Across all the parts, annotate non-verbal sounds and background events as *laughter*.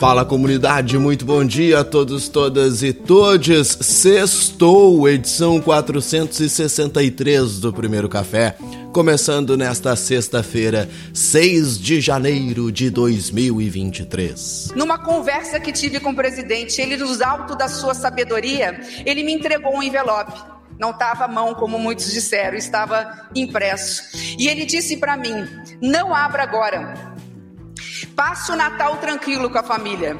Fala comunidade, muito bom dia a todos, todas e todes. Sextou, edição 463 do Primeiro Café, começando nesta sexta-feira, 6 de janeiro de 2023. Numa conversa que tive com o presidente, ele, nos alto da sua sabedoria, ele me entregou um envelope. Não estava à mão, como muitos disseram, estava impresso. E ele disse para mim: Não abra agora Passe o Natal tranquilo com a família.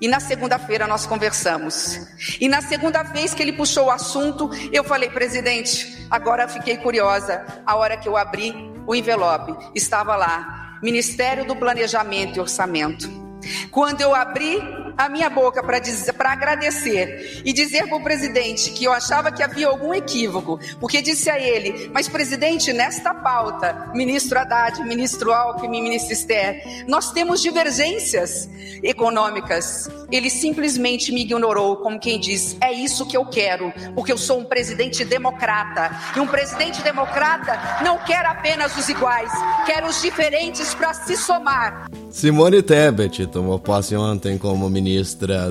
E na segunda-feira nós conversamos. E na segunda vez que ele puxou o assunto, eu falei, presidente, agora fiquei curiosa. A hora que eu abri o envelope, estava lá: Ministério do Planejamento e Orçamento. Quando eu abri a minha boca para agradecer e dizer para o presidente que eu achava que havia algum equívoco, porque disse a ele: Mas, presidente, nesta pauta, ministro Haddad, ministro Alckmin, ministro Esther, nós temos divergências econômicas. Ele simplesmente me ignorou, como quem diz: É isso que eu quero, porque eu sou um presidente democrata. E um presidente democrata não quer apenas os iguais, quer os diferentes para se somar. Simone Tebet tomou posse ontem como ministra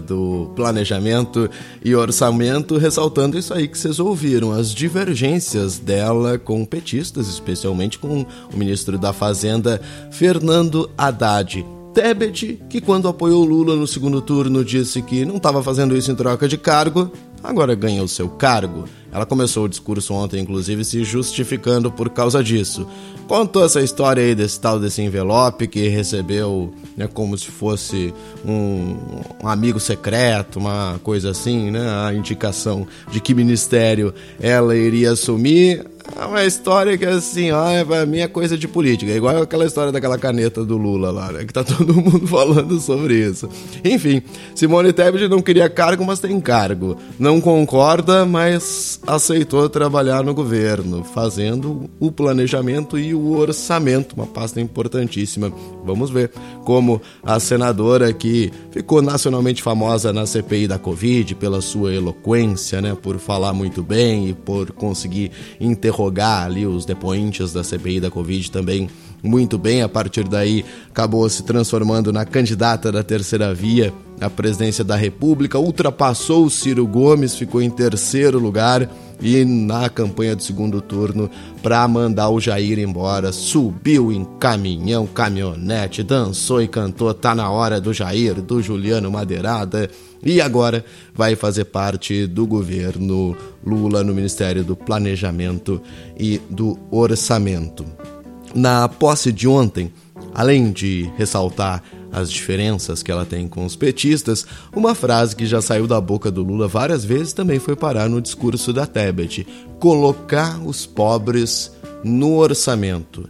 do Planejamento e Orçamento, ressaltando isso aí que vocês ouviram, as divergências dela com petistas, especialmente com o ministro da Fazenda, Fernando Haddad. Tebet, que quando apoiou Lula no segundo turno disse que não estava fazendo isso em troca de cargo, agora ganha o seu cargo. Ela começou o discurso ontem, inclusive, se justificando por causa disso. Contou essa história aí desse tal desse envelope que recebeu né, como se fosse um, um, amigo secreto, uma coisa assim, né? A indicação de que ministério ela iria assumir. É uma história que assim, ó, é, pra mim é coisa de política. É igual aquela história daquela caneta do Lula lá, né? Que tá *laughs* todo mundo falando sobre isso. Enfim, Simone Tebet não queria cargo, mas tem cargo. Não concorda, mas aceitou trabalhar no governo, fazendo o planejamento e o orçamento, uma pasta importantíssima. Vamos ver como a senadora que ficou nacionalmente famosa na CPI da Covid pela sua eloquência, né, por falar muito bem e por conseguir interrogar ali os depoentes da CPI da Covid também muito bem. A partir daí, acabou se transformando na candidata da terceira via à presidência da República, ultrapassou o Ciro Gomes, ficou em terceiro lugar e na campanha do segundo turno para mandar o Jair embora, subiu em caminhão, caminhonete, dançou e cantou Tá na hora do Jair, do Juliano Madeirada e agora vai fazer parte do governo Lula no Ministério do Planejamento e do Orçamento. Na posse de ontem, além de ressaltar as diferenças que ela tem com os petistas, uma frase que já saiu da boca do Lula várias vezes também foi parar no discurso da Tebet: colocar os pobres no orçamento.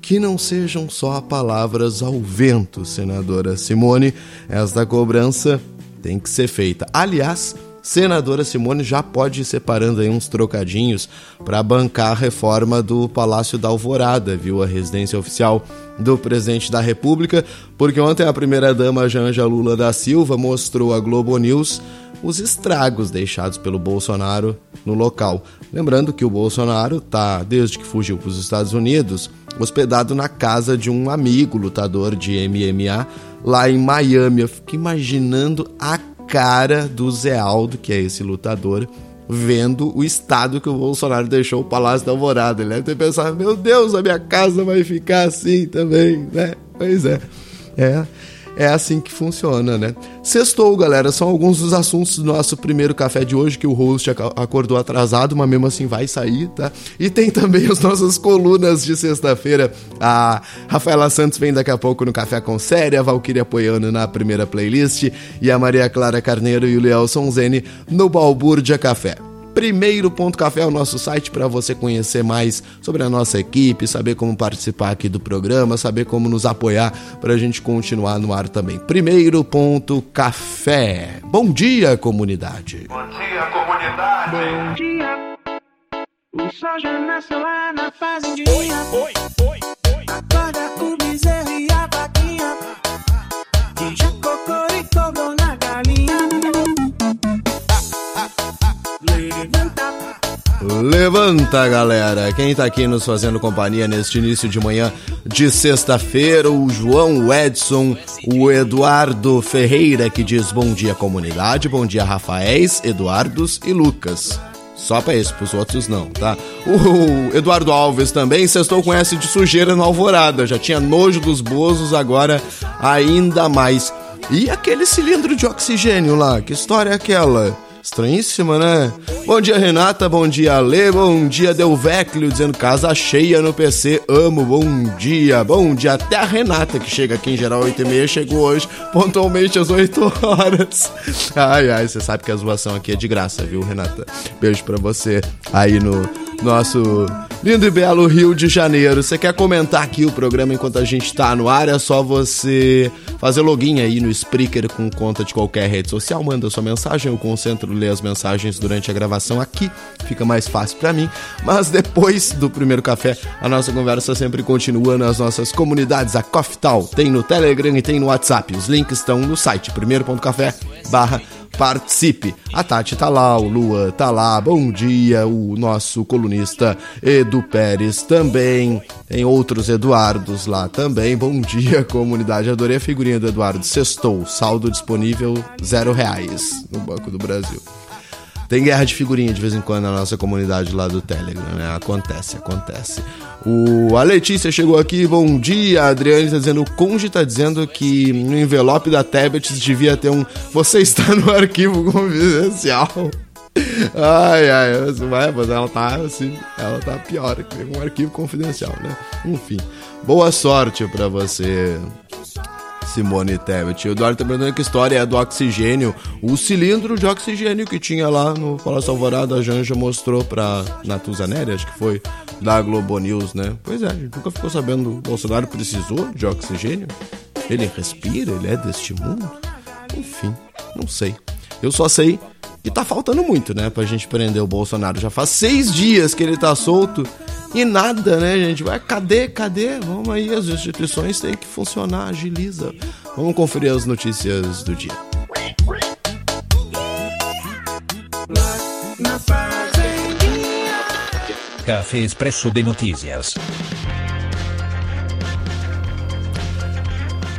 Que não sejam só palavras ao vento, senadora Simone. Esta cobrança tem que ser feita. Aliás, senadora Simone já pode ir separando aí uns trocadinhos para bancar a reforma do Palácio da Alvorada, viu? A residência oficial do presidente da República, porque ontem a primeira-dama Janja Lula da Silva mostrou à Globo News os estragos deixados pelo Bolsonaro no local. Lembrando que o Bolsonaro está, desde que fugiu para os Estados Unidos, hospedado na casa de um amigo lutador de MMA lá em Miami. Eu fico imaginando a cara do Zé Aldo, que é esse lutador, vendo o estado que o Bolsonaro deixou o Palácio da Alvorada. Ele deve ter pensado, meu Deus, a minha casa vai ficar assim também, né? Pois é. É. é assim que funciona, né? Sextou, galera, são alguns dos assuntos do nosso primeiro café de hoje, que o host acordou atrasado, mas mesmo assim vai sair, tá? E tem também as nossas colunas de sexta-feira. A Rafaela Santos vem daqui a pouco no Café com Série, a Valkyria apoiando na primeira playlist, e a Maria Clara Carneiro e o Leelson Zene no Balbúrdia Café. Primeiro Ponto Café é o nosso site para você conhecer mais sobre a nossa equipe, saber como participar aqui do programa, saber como nos apoiar para a gente continuar no ar também. Primeiro Ponto Café. Bom dia, comunidade. Bom dia, comunidade. Bom dia. O sol já nasceu lá na fazendinha. Oi, oi, oi, oi. Acorda o bezerro e Levanta, galera! Quem tá aqui nos fazendo companhia neste início de manhã de sexta-feira? O João Edson, o Eduardo Ferreira, que diz bom dia, comunidade, bom dia, Rafaéis, Eduardos e Lucas. Só pra esse, pros outros não, tá? O Eduardo Alves também, sextou com S de sujeira no Alvorada. Já tinha nojo dos bozos, agora ainda mais. E aquele cilindro de oxigênio lá, que história é aquela? Estranhíssima, né? Bom dia, Renata. Bom dia, Ale. Bom dia, Delveclio, dizendo casa cheia no PC. Amo. Bom dia. Bom dia. Até a Renata, que chega aqui em geral 8 e meia, chegou hoje pontualmente às 8 horas. Ai, ai, você sabe que a zoação aqui é de graça, viu, Renata? Beijo pra você aí no nosso lindo e belo Rio de Janeiro. Você quer comentar aqui o programa enquanto a gente tá no ar? É só você fazer login aí no Spreaker com conta de qualquer rede social. Manda sua mensagem, eu concentro ler as mensagens durante a gravação aqui. Fica mais fácil para mim. Mas depois do primeiro café, a nossa conversa sempre continua nas nossas comunidades. A Coftal tem no Telegram e tem no WhatsApp. Os links estão no site primeiro.café barra participe. A Tati tá lá, o Lua tá lá, bom dia, o nosso colunista Edu Pérez também, tem outros Eduardos lá também, bom dia *laughs* comunidade, adorei a figurinha do Eduardo, sextou, saldo disponível zero reais no Banco do Brasil. Tem guerra de figurinha de vez em quando na nossa comunidade lá do Telegram, né? Acontece, acontece. O, a Letícia chegou aqui, bom dia. A Adriane está dizendo, o Conde está dizendo que no envelope da Tablet devia ter um. Você está no *laughs* arquivo confidencial. Ai, ai, vai, mas ela tá assim, ela tá pior que um arquivo confidencial, né? Enfim, boa sorte para você, Simone Tebet. O Eduardo tá perguntando que história é do oxigênio. O cilindro de oxigênio que tinha lá no Palácio Alvorada, a Janja mostrou pra Natuza Neri, acho que foi, da Globo News, né? Pois é, a gente nunca ficou sabendo. O Bolsonaro precisou de oxigênio? Ele respira? Ele é deste mundo? Enfim, não sei. Eu só sei que tá faltando muito, né, pra gente prender o Bolsonaro. Já faz seis dias que ele tá solto e nada, né, gente? Vai, cadê, cadê? Vamos aí, as instituições têm que funcionar, agiliza. Vamos conferir as notícias do dia. Café Expresso de Notícias.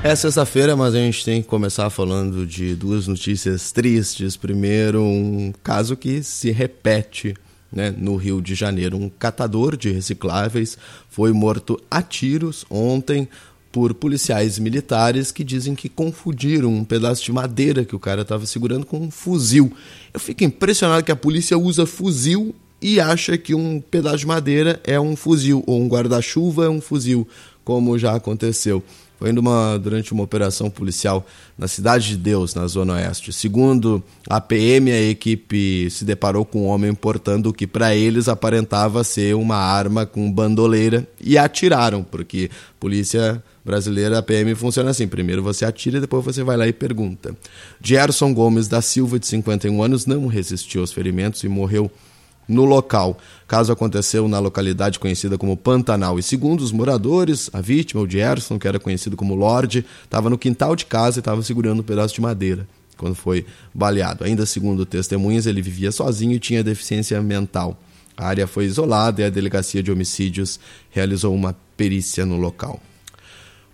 É sexta-feira, mas a gente tem que começar falando de duas notícias tristes. Primeiro, um caso que se repete né, no Rio de Janeiro. Um catador de recicláveis foi morto a tiros ontem por policiais militares que dizem que confundiram um pedaço de madeira que o cara estava segurando com um fuzil. Eu fico impressionado que a polícia usa fuzil e acha que um pedaço de madeira é um fuzil, ou um guarda-chuva é um fuzil, como já aconteceu. Foi durante uma operação policial na Cidade de Deus, na Zona Oeste. Segundo a PM, a equipe se deparou com um homem portando o que para eles aparentava ser uma arma com bandoleira e atiraram, porque polícia brasileira, a PM funciona assim: primeiro você atira e depois você vai lá e pergunta. Gerson Gomes da Silva, de 51 anos, não resistiu aos ferimentos e morreu no local. O caso aconteceu na localidade conhecida como Pantanal. E segundo os moradores, a vítima, o Gerson, que era conhecido como Lorde, estava no quintal de casa e estava segurando um pedaço de madeira quando foi baleado. Ainda segundo testemunhas, ele vivia sozinho e tinha deficiência mental. A área foi isolada e a delegacia de homicídios realizou uma perícia no local.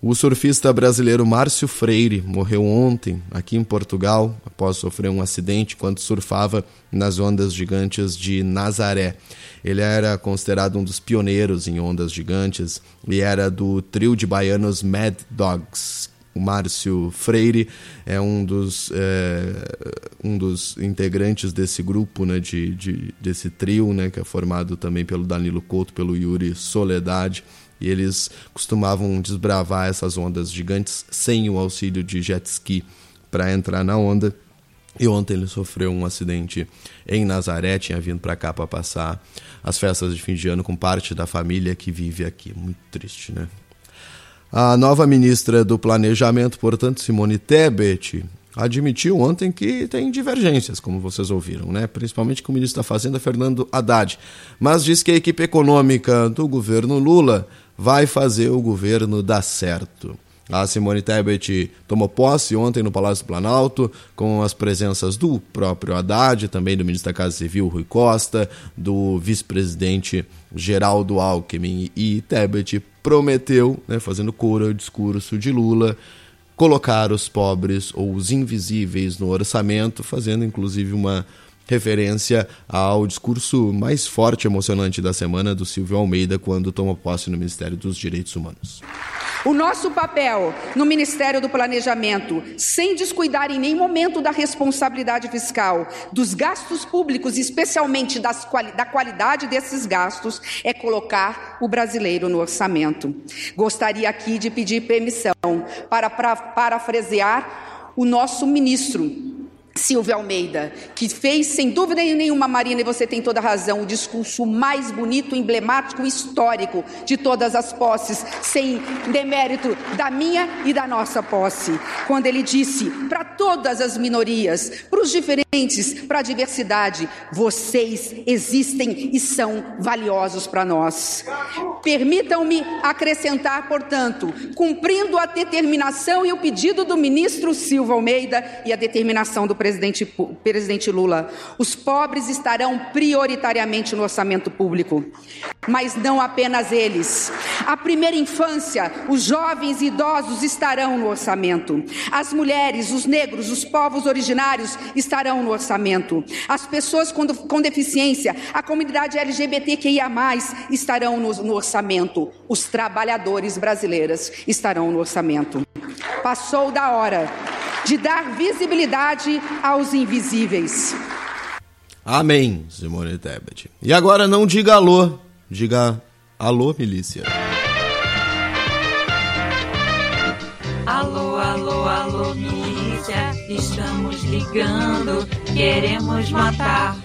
O surfista brasileiro Márcio Freire morreu ontem aqui em Portugal após sofrer um acidente quando surfava nas ondas gigantes de Nazaré. Ele era considerado um dos pioneiros em ondas gigantes e era do trio de baianos Mad Dogs. o Márcio Freire é um dos, é, um dos integrantes desse grupo, né, de, de, desse trio, né, que é formado também pelo Danilo Couto, pelo Yuri Soledade, e eles costumavam desbravar essas ondas gigantes sem o auxílio de jet ski para entrar na onda. E ontem ele sofreu um acidente em Nazaré, tinha vindo para cá para passar as festas de fim de ano com parte da família que vive aqui. Muito triste, né? A nova ministra do Planejamento, portanto, Simone Tebet, admitiu ontem que tem divergências, como vocês ouviram, né? principalmente com o ministro da Fazenda, Fernando Haddad. Mas diz que a equipe econômica do governo Lula vai fazer o governo dar certo. A Simone Tebet tomou posse ontem no Palácio do Planalto, com as presenças do próprio Haddad, também do ministro da Casa Civil, Rui Costa, do vice-presidente Geraldo Alckmin. E Tebet prometeu, né, fazendo coro ao discurso de Lula, colocar os pobres ou os invisíveis no orçamento, fazendo inclusive uma referência ao discurso mais forte e emocionante da semana do Silvio Almeida quando toma posse no Ministério dos Direitos Humanos. O nosso papel no Ministério do Planejamento, sem descuidar em nenhum momento da responsabilidade fiscal, dos gastos públicos, especialmente das, da qualidade desses gastos, é colocar o brasileiro no orçamento. Gostaria aqui de pedir permissão para, para parafrasear o nosso ministro Silvia Almeida, que fez sem dúvida nenhuma, Marina, e você tem toda a razão, o discurso mais bonito, emblemático, histórico de todas as posses, sem demérito da minha e da nossa posse. Quando ele disse para todas as minorias, para os diferentes, para a diversidade, vocês existem e são valiosos para nós. Permitam-me acrescentar, portanto, cumprindo a determinação e o pedido do ministro Silva Almeida e a determinação do presidente, presidente Lula, os pobres estarão prioritariamente no orçamento público, mas não apenas eles. A primeira infância, os jovens e idosos estarão no orçamento. As mulheres, os negros, os povos originários estarão no orçamento. As pessoas com, com deficiência, a comunidade LGBTQIA, estarão no, no orçamento. Os trabalhadores brasileiros estarão no orçamento. Passou da hora de dar visibilidade aos invisíveis. Amém, Simone Tebet. E agora não diga alô, diga alô, milícia. Alô, alô, alô, milícia, estamos ligando, queremos matar.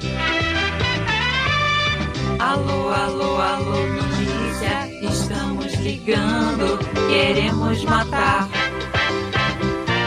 Alô, alô, alô, milícia, estamos ligando, queremos matar.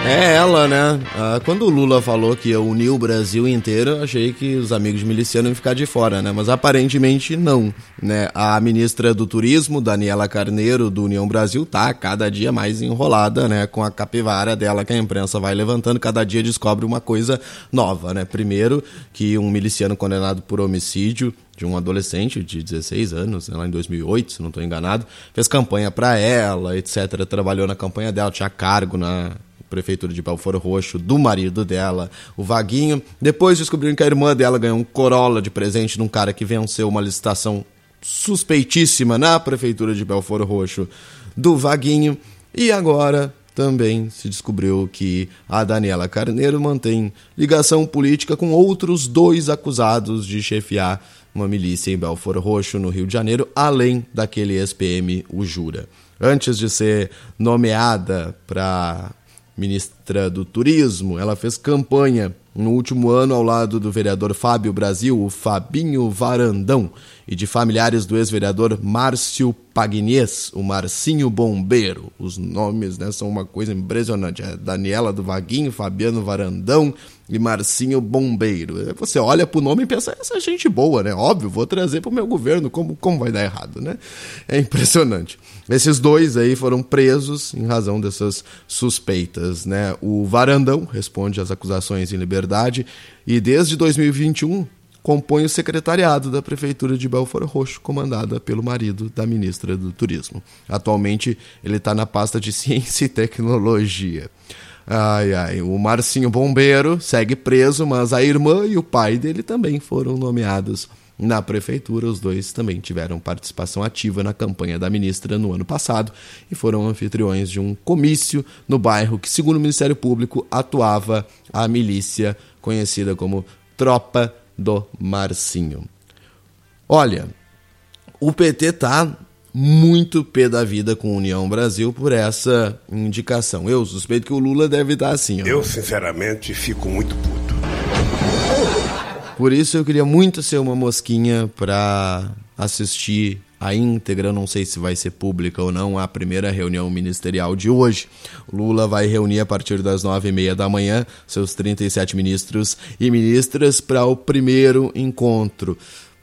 É ela, né? Ah, quando o Lula falou que ia unir o Brasil inteiro, achei que os amigos milicianos iam ficar de fora, né? Mas aparentemente não, né? A ministra do Turismo, Daniela Carneiro, do União Brasil, tá cada dia mais enrolada, né? Com a capivara dela que a imprensa vai levantando, cada dia descobre uma coisa nova, né? Primeiro, que um miliciano condenado por homicídio de um adolescente de 16 anos, né, lá em 2008, se não estou enganado, fez campanha para ela, etc. Trabalhou na campanha dela, tinha cargo na prefeitura de Belfort Roxo, do marido dela, o Vaguinho. Depois descobriram que a irmã dela ganhou um Corolla de presente de um cara que venceu uma licitação suspeitíssima na prefeitura de Belfort Roxo do Vaguinho. E agora também se descobriu que a Daniela Carneiro mantém ligação política com outros dois acusados de chefiar uma milícia em Belfort Roxo, no Rio de Janeiro, além daquele ex-PM, o Jura. Antes de ser nomeada para ministra do Turismo. Ela fez campanha no último ano ao lado do vereador Fábio Brasil, o Fabinho Varandão, e de familiares do ex-vereador Márcio Pagnês, o Marcinho Bombeiro. Os nomes né, são uma coisa impressionante. É Daniela do Vaguinho, Fabiano Varandão e Marcinho Bombeiro. Você olha pro nome e pensa, essa é gente boa, né? Óbvio, vou trazer pro meu governo, como, como vai dar errado, né? É impressionante. Esses dois aí foram presos em razão dessas suspeitas, né? O Varandão responde às acusações em liberdade e desde 2021 compõe o secretariado da Prefeitura de Belfort Roxo, comandada pelo marido da ministra do Turismo. Atualmente, ele está na pasta de *laughs* Ciência e Tecnologia. Ai, ai, o Marcinho Bombeiro segue preso, mas a irmã e o pai dele também foram nomeados na prefeitura. Os dois também tiveram participação ativa na campanha da ministra no ano passado e foram anfitriões de um comício no bairro que, segundo o Ministério Público, atuava a milícia conhecida como Tropa do Marcinho. Olha, o PT tá muito pé da vida com União Brasil por essa indicação. Eu suspeito que o Lula deve estar assim. Ó. Eu, sinceramente, fico muito puto. Por isso eu queria muito ser uma mosquinha para assistir a íntegra, não sei se vai ser pública ou não, a primeira reunião ministerial de hoje. Lula vai reunir a partir das nove e meia da manhã seus 37 ministros e ministras para o primeiro encontro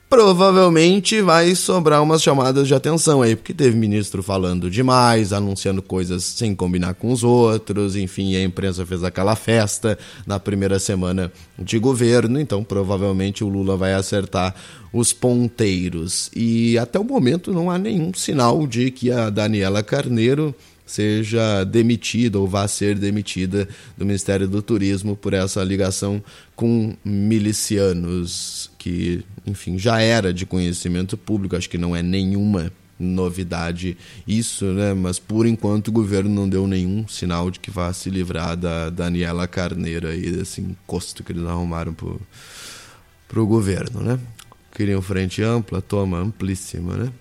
provavelmente vai sobrar umas chamadas de atenção aí, porque teve ministro falando demais, anunciando coisas sem combinar com os outros, enfim, a imprensa fez aquela festa na primeira semana de governo, então provavelmente o Lula vai acertar os ponteiros. E até o momento não há nenhum sinal de que a Daniela Carneiro seja demitida ou vá ser demitida do Ministério do Turismo por essa ligação com milicianos, que, enfim, já era de conhecimento público, acho que não é nenhuma novidade isso, né? Mas por enquanto o governo não deu nenhum sinal de que vá se livrar da Daniela Carneiro aí, desse encosto que eles arrumaram pro, pro governo, né? Queriam frente ampla, toma amplíssima, né?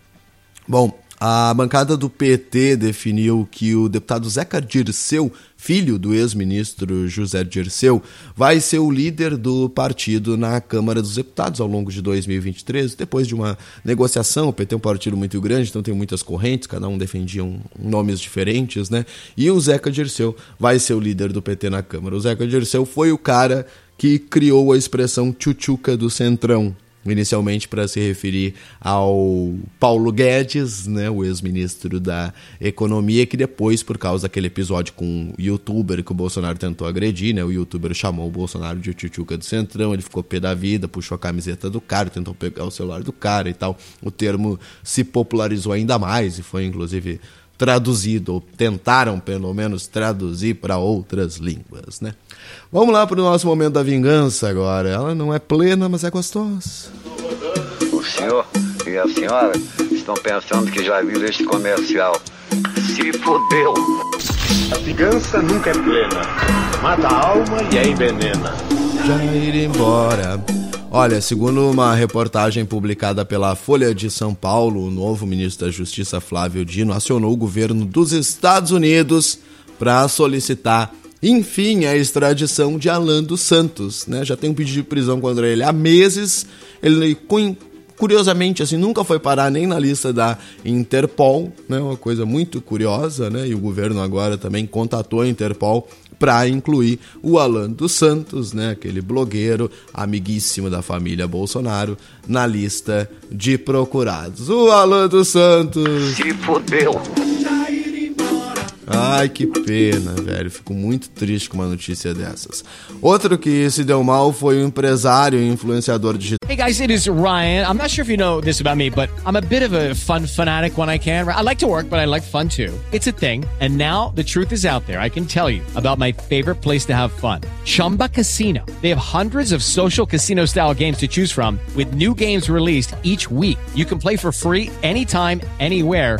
Bom, a bancada do PT definiu que o deputado Zeca Dirceu, filho do ex-ministro José Dirceu, vai ser o líder do partido na Câmara dos Deputados ao longo de 2023. Depois de uma negociação, o PT é um partido muito grande, então tem muitas correntes, cada um defendia um, nomes diferentes, né? E o Zeca Dirceu vai ser o líder do PT na Câmara. O Zeca Dirceu foi o cara que criou a expressão tchutchuca do Centrão, inicialmente para se referir ao Paulo Guedes, né, o ex-ministro da Economia, que depois, por causa daquele episódio com o youtuber que o Bolsonaro tentou agredir, né, o youtuber chamou o Bolsonaro de tchutchuca do Centrão, ele ficou pé da vida, puxou a camiseta do cara, tentou pegar o celular do cara e tal. O termo se popularizou ainda mais e foi, inclusive, traduzido, ou tentaram pelo menos traduzir para outras línguas, né? Vamos lá para o nosso momento da vingança agora. Ela não é plena, mas é gostosa. O senhor e a senhora estão pensando que já viram este comercial. Se fodeu! A vingança nunca é plena. Mata a alma e a envenena. Já ir embora. Olha, segundo uma reportagem publicada pela Folha de São Paulo, o novo ministro da Justiça Flávio Dino acionou o governo dos Estados Unidos para solicitar, enfim, a extradição de Alan dos Santos. Né? Já tem um pedido de prisão contra ele há meses. Ele curiosamente assim nunca foi parar nem na lista da Interpol, né? Uma coisa muito curiosa, né? E o governo agora também contatou a Interpol para incluir o Alan dos Santos, né, aquele blogueiro amiguíssimo da família Bolsonaro, na lista de procurados. O Alan dos Santos. Se fodeu. Ai, que pena, velho. Fico muito triste com uma notícia dessas. Outro que se deu mal foi o empresário e influenciador digital. Hey guys, it is Ryan. I'm not sure if you know this about me, but I'm a bit of a fun fanatic when I can. I like to work, but I like fun too. It's a thing. And now the truth is out there. I can tell you about my favorite place to have fun. Chumba Casino. They have hundreds of social casino style games to choose from with new games released each week. You can play for free anytime, anywhere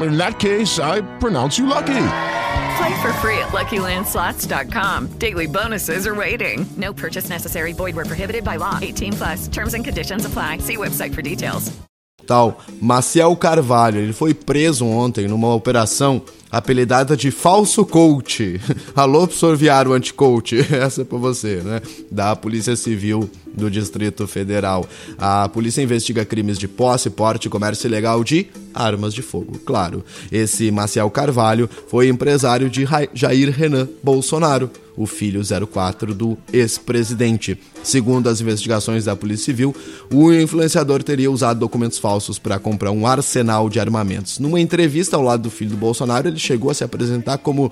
in that case, I pronounce you lucky. Play for free at LuckyLandSlots.com. Daily bonuses are waiting. No purchase necessary. Void were prohibited by law. 18 plus. Terms and conditions apply. See website for details. Tal Maciel Carvalho, ele foi preso ontem numa operação apelidada de falso coach. *laughs* Alô, sorviário anti-coach. *laughs* Essa é pra você, né? Da Polícia Civil do Distrito Federal. A polícia investiga crimes de posse, porte e comércio ilegal de armas de fogo. Claro, esse Maciel Carvalho foi empresário de Jair Renan Bolsonaro, o filho 04 do ex-presidente. Segundo as investigações da Polícia Civil, o influenciador teria usado documentos falsos para comprar um arsenal de armamentos. Numa entrevista ao lado do filho do Bolsonaro, ele chegou a se apresentar como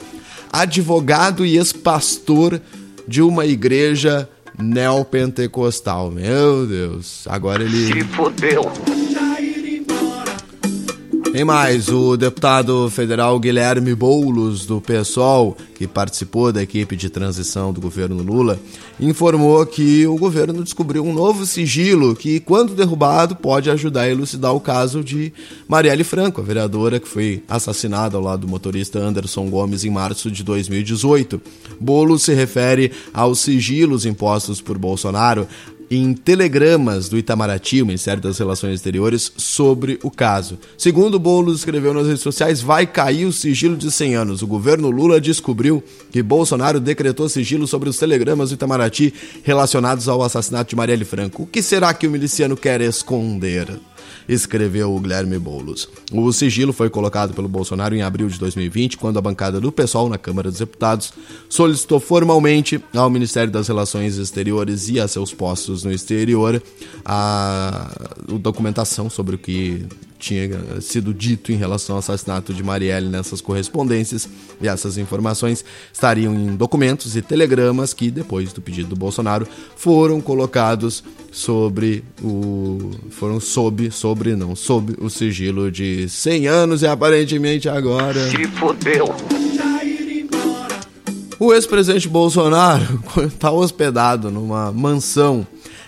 advogado e ex-pastor de uma igreja neopentecostal. Meu Deus, agora ele. Se fodeu. Tem mais, o deputado federal Guilherme Boulos, do PSOL, que participou da equipe de transição do governo Lula, informou que o governo descobriu um novo sigilo que, quando derrubado, pode ajudar a elucidar o caso de Marielle Franco, a vereadora que foi assassinada ao lado do motorista Anderson Gomes em março de 2018. Boulos se refere aos sigilos impostos por Bolsonaro em telegramas do Itamaraty, o Ministério das Relações Exteriores, sobre o caso. Segundo Boulos escreveu nas redes sociais, vai cair o sigilo de 100 anos. O governo Lula descobriu que Bolsonaro decretou sigilo sobre os telegramas do Itamaraty relacionados ao assassinato de Marielle Franco. O que será que o miliciano quer esconder? Escreveu o Guilherme Boulos. O sigilo foi colocado pelo Bolsonaro em abril de 2020, quando a bancada do PSOL na Câmara dos Deputados solicitou formalmente ao Ministério das Relações Exteriores e a seus postos no exterior a, a documentação sobre o que tinha sido dito em relação ao assassinato de Marielle nessas correspondências e essas informações estariam em documentos e telegramas que, depois do pedido do Bolsonaro, foram colocados sobre o. foram sob, sobre não, sob o sigilo de 100 anos e aparentemente agora. Se fodeu! O ex-presidente Bolsonaro está *laughs* hospedado numa mansão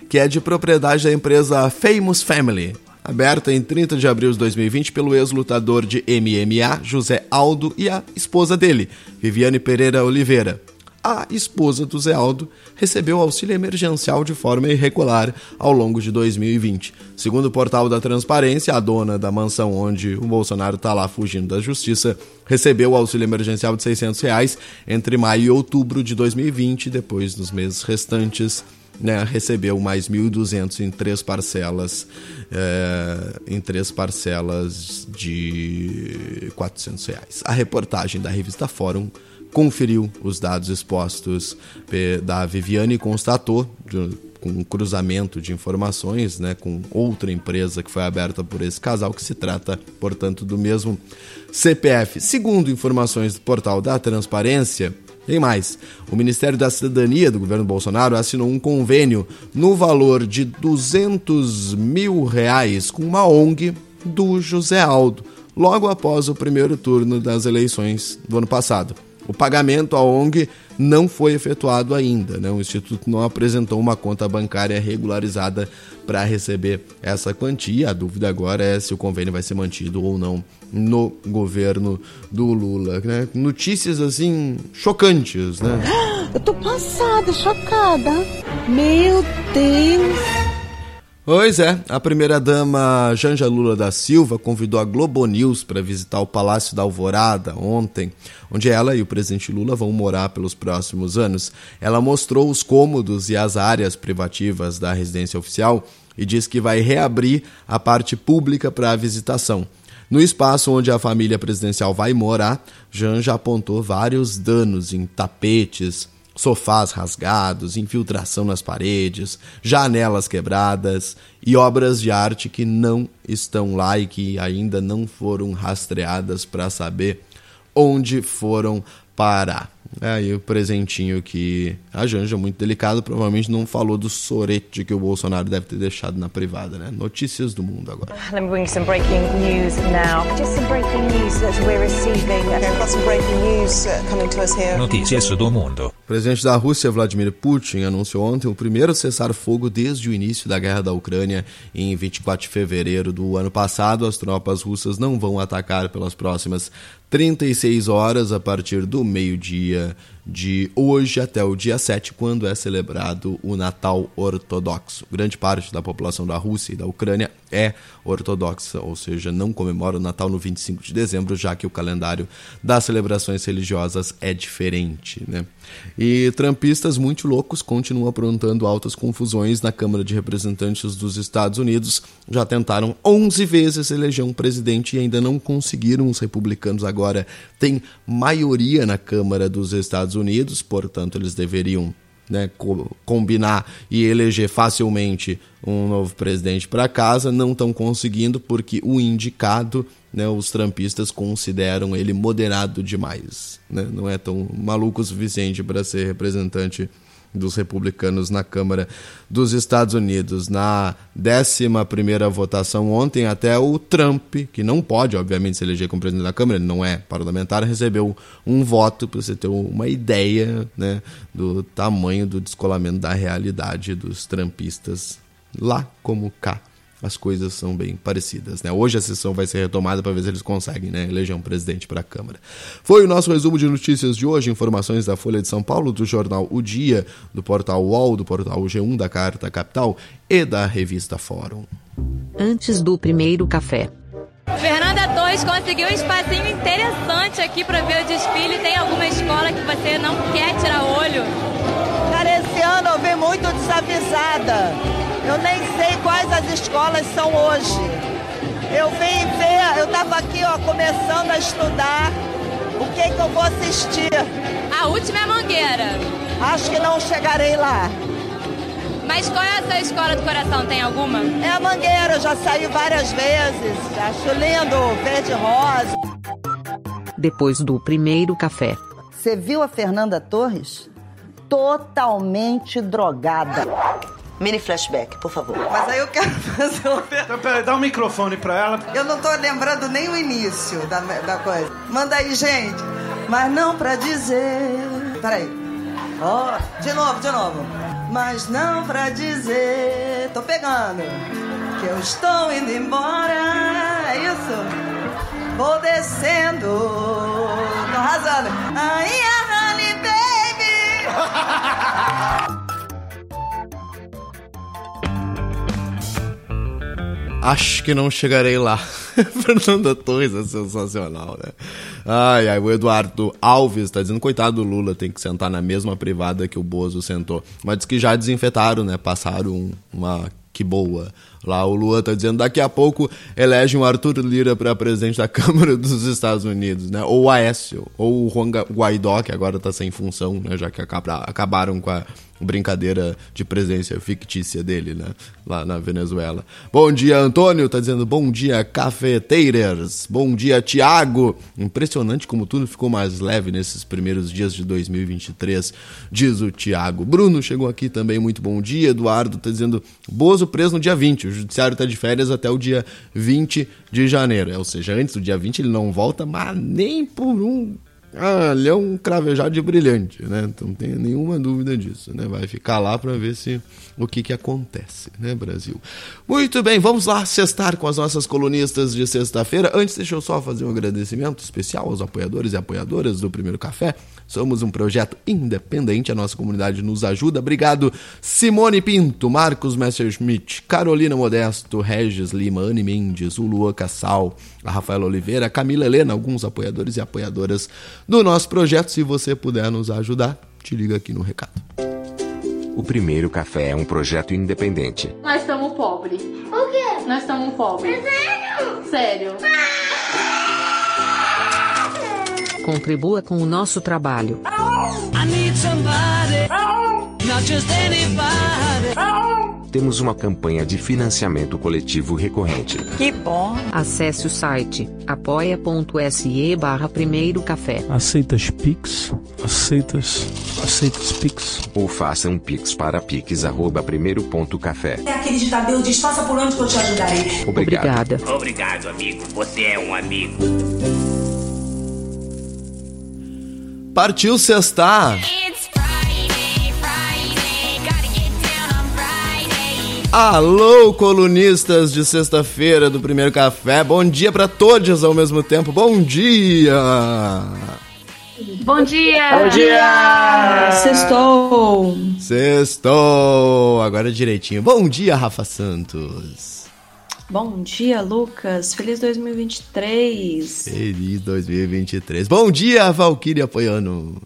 que é de propriedade da empresa Famous Family, aberta em 30 de abril de 2020 pelo ex-lutador de MMA, José Aldo, e a esposa dele, Viviane Pereira Oliveira. A esposa do Zé Aldo recebeu auxílio emergencial de forma irregular ao longo de 2020. Segundo o portal da Transparência, a dona da mansão onde o Bolsonaro está lá fugindo da justiça recebeu auxílio emergencial de 600 reais entre maio e outubro de 2020, depois nos meses restantes né, recebeu mais 1.200 em três parcelas, é, em três parcelas de 400 reais. A reportagem da revista Fórum conferiu os dados expostos da Viviane e constatou, de, com um cruzamento de informações né, com outra empresa que foi aberta por esse casal, que se trata, portanto, do mesmo CPF. Segundo informações do portal da Transparência, tem mais. O Ministério da Cidadania do governo Bolsonaro assinou um convênio no valor de 200 mil reais com uma ONG do José Aldo, logo após o primeiro turno das eleições do ano passado. O pagamento à ONG não foi efetuado ainda. Né? O Instituto não apresentou uma conta bancária regularizada para receber essa quantia. A dúvida agora é se o convênio vai ser mantido ou não no governo do Lula. Né? Notícias assim chocantes, né? *gasps* Eu tô passada, chocada. Meu Deus! Pois é, a primeira-dama Janja Lula da Silva convidou a Globo News para visitar o Palácio da Alvorada ontem, onde ela e o presidente Lula vão morar pelos próximos anos. Ela mostrou os cômodos e as áreas privativas da residência oficial e disse que vai reabrir a parte pública para a visitação. No espaço onde a família presidencial vai morar, Janja apontou vários danos em tapetes, sofás rasgados, infiltração nas paredes, janelas quebradas e obras de arte que não estão lá e que ainda não foram rastreadas para saber onde foram parar. É aí o presentinho que a Janja, muito delicado, provavelmente não falou do sorete que o Bolsonaro deve ter deixado na privada, né? Notícias do mundo agora. Let me bring some breaking news now. Just some breaking news that we're receiving. Okay, got some breaking news uh, coming to us here. Notícias do mundo. O presidente da Rússia, Vladimir Putin, anunciou ontem o primeiro cessar-fogo desde o início da guerra da Ucrânia em 24 de fevereiro do ano passado. As tropas russas não vão atacar pelas próximas 36 horas a partir do meio-dia de hoje até o dia 7, quando é celebrado o Natal Ortodoxo. Grande parte da população da Rússia e da Ucrânia é ortodoxa, ou seja, não comemora o Natal no 25 de dezembro, já que o calendário das celebrações religiosas é diferente. Né? E trampistas muito loucos continuam aprontando altas confusões na Câmara de Representantes dos Estados Unidos. Já tentaram 11 vezes eleger um presidente e ainda não conseguiram. Os republicanos agora têm maioria na Câmara dos Estados Unidos, portanto, eles deveriam né, co combinar e eleger facilmente um novo presidente para casa, não estão conseguindo porque o indicado, né, os trampistas consideram ele moderado demais, né, não é tão maluco o suficiente para ser representante dos republicanos na Câmara dos Estados Unidos. Na 11 votação ontem, até o Trump, que não pode, obviamente, se eleger como presidente da Câmara, ele não é parlamentar, recebeu um voto para você ter uma ideia né, do tamanho do descolamento da realidade dos trumpistas lá como cá as coisas são bem parecidas. Né? Hoje a sessão vai ser retomada para ver se eles conseguem né, eleger um presidente para a Câmara. Foi o nosso resumo de notícias de hoje, informações da Folha de São Paulo, do jornal O Dia, do portal UOL, do portal G1, da Carta Capital e da revista Fórum. Antes do primeiro café. Fernanda Torres conseguiu um espacinho interessante aqui para ver o desfile. Tem alguma escola que você não quer tirar olho? Cara, esse ano eu vim muito desavisada. Eu nem sei quais as escolas são hoje. Eu vim ver, eu estava aqui ó, começando a estudar o que, que eu vou assistir. A última é a Mangueira. Acho que não chegarei lá. Mas qual é a sua escola do coração? Tem alguma? É a Mangueira, eu já saí várias vezes. Acho lindo, verde rosa. Depois do primeiro café. Você viu a Fernanda Torres? Totalmente drogada. Mini flashback, por favor. Mas aí eu quero *laughs* fazer uma pergunta. Então, peraí, dá um microfone pra ela. Eu não tô lembrando nem o início da, da coisa. Manda aí, gente. Mas não pra dizer. Peraí. Ó, oh, de novo, de novo. Mas não pra dizer. Tô pegando. Que eu estou indo embora. É isso? Vou descendo. Tô arrasando. Aí, honey, baby. *laughs* Acho que não chegarei lá. *laughs* Fernanda Torres é sensacional, né? Ai, ai, o Eduardo Alves tá dizendo, coitado do Lula, tem que sentar na mesma privada que o Bozo sentou. Mas diz que já desinfetaram, né? Passaram uma que boa. Lá o Lula tá dizendo, daqui a pouco elege um Arthur Lira para presidente da *laughs* Câmara dos Estados Unidos, né? Ou Aécio, ou o Juan Guaidó, que agora tá sem função, né? Já que acabaram com a brincadeira de presença fictícia dele, né? Lá na Venezuela. Bom dia, Antônio, tá dizendo bom dia, cafeteiras. Bom dia, Tiago. Impressionante como tudo ficou mais leve nesses primeiros dias de 2023, diz o Tiago. Bruno chegou aqui também, muito bom dia. Eduardo tá dizendo Bozo preso no dia 20. Judiciário tá de férias até o dia 20 de janeiro. Ou seja, antes do dia 20 ele não volta, mas nem por um é um cravejado de brilhante, né? Então não tenha nenhuma dúvida disso, né? Vai ficar lá para ver se o que que acontece, né, Brasil? Muito bem, vamos lá cestar com as nossas colunistas de sexta-feira. Antes, deixa eu só fazer um agradecimento especial aos apoiadores e apoiadoras do Primeiro Café. Somos um projeto independente, a nossa comunidade nos ajuda. Obrigado, Simone Pinto, Marcos Messerschmidt, Carolina Modesto, Regis Lima, Anne Mendes, o Luan Cassal, a Rafaela Oliveira, a Camila Helena, alguns apoiadores e apoiadoras do nosso projeto. Se você puder nos ajudar, te liga aqui no recado. O Primeiro Café é um projeto independente. Nós estamos pobres. O quê? Nós estamos pobres. É sério? Sério. Contribua com o nosso trabalho. Temos uma campanha de financiamento coletivo recorrente. Que bom! Acesse o site apoia.se barra Primeiro Café. Aceitas Pix? Aceitas? Aceitas Pix? Ou faça um Pix para pix@primeiro.café. É aquele de Tadeu, diz, passa por onde que eu te ajudarei. Obrigado. Obrigada. Obrigado, amigo. Você é um amigo. Partiu sextar! Alô, colunistas de sexta-feira do Primeiro Café. Bom dia para todos ao mesmo tempo. Bom dia! Bom dia! Bom dia! Sextou! Sextou! Agora direitinho. Bom dia, Rafa Santos. Bom dia, Lucas. Feliz 2023. Feliz 2023. Bom dia, Valkyria Apoiano.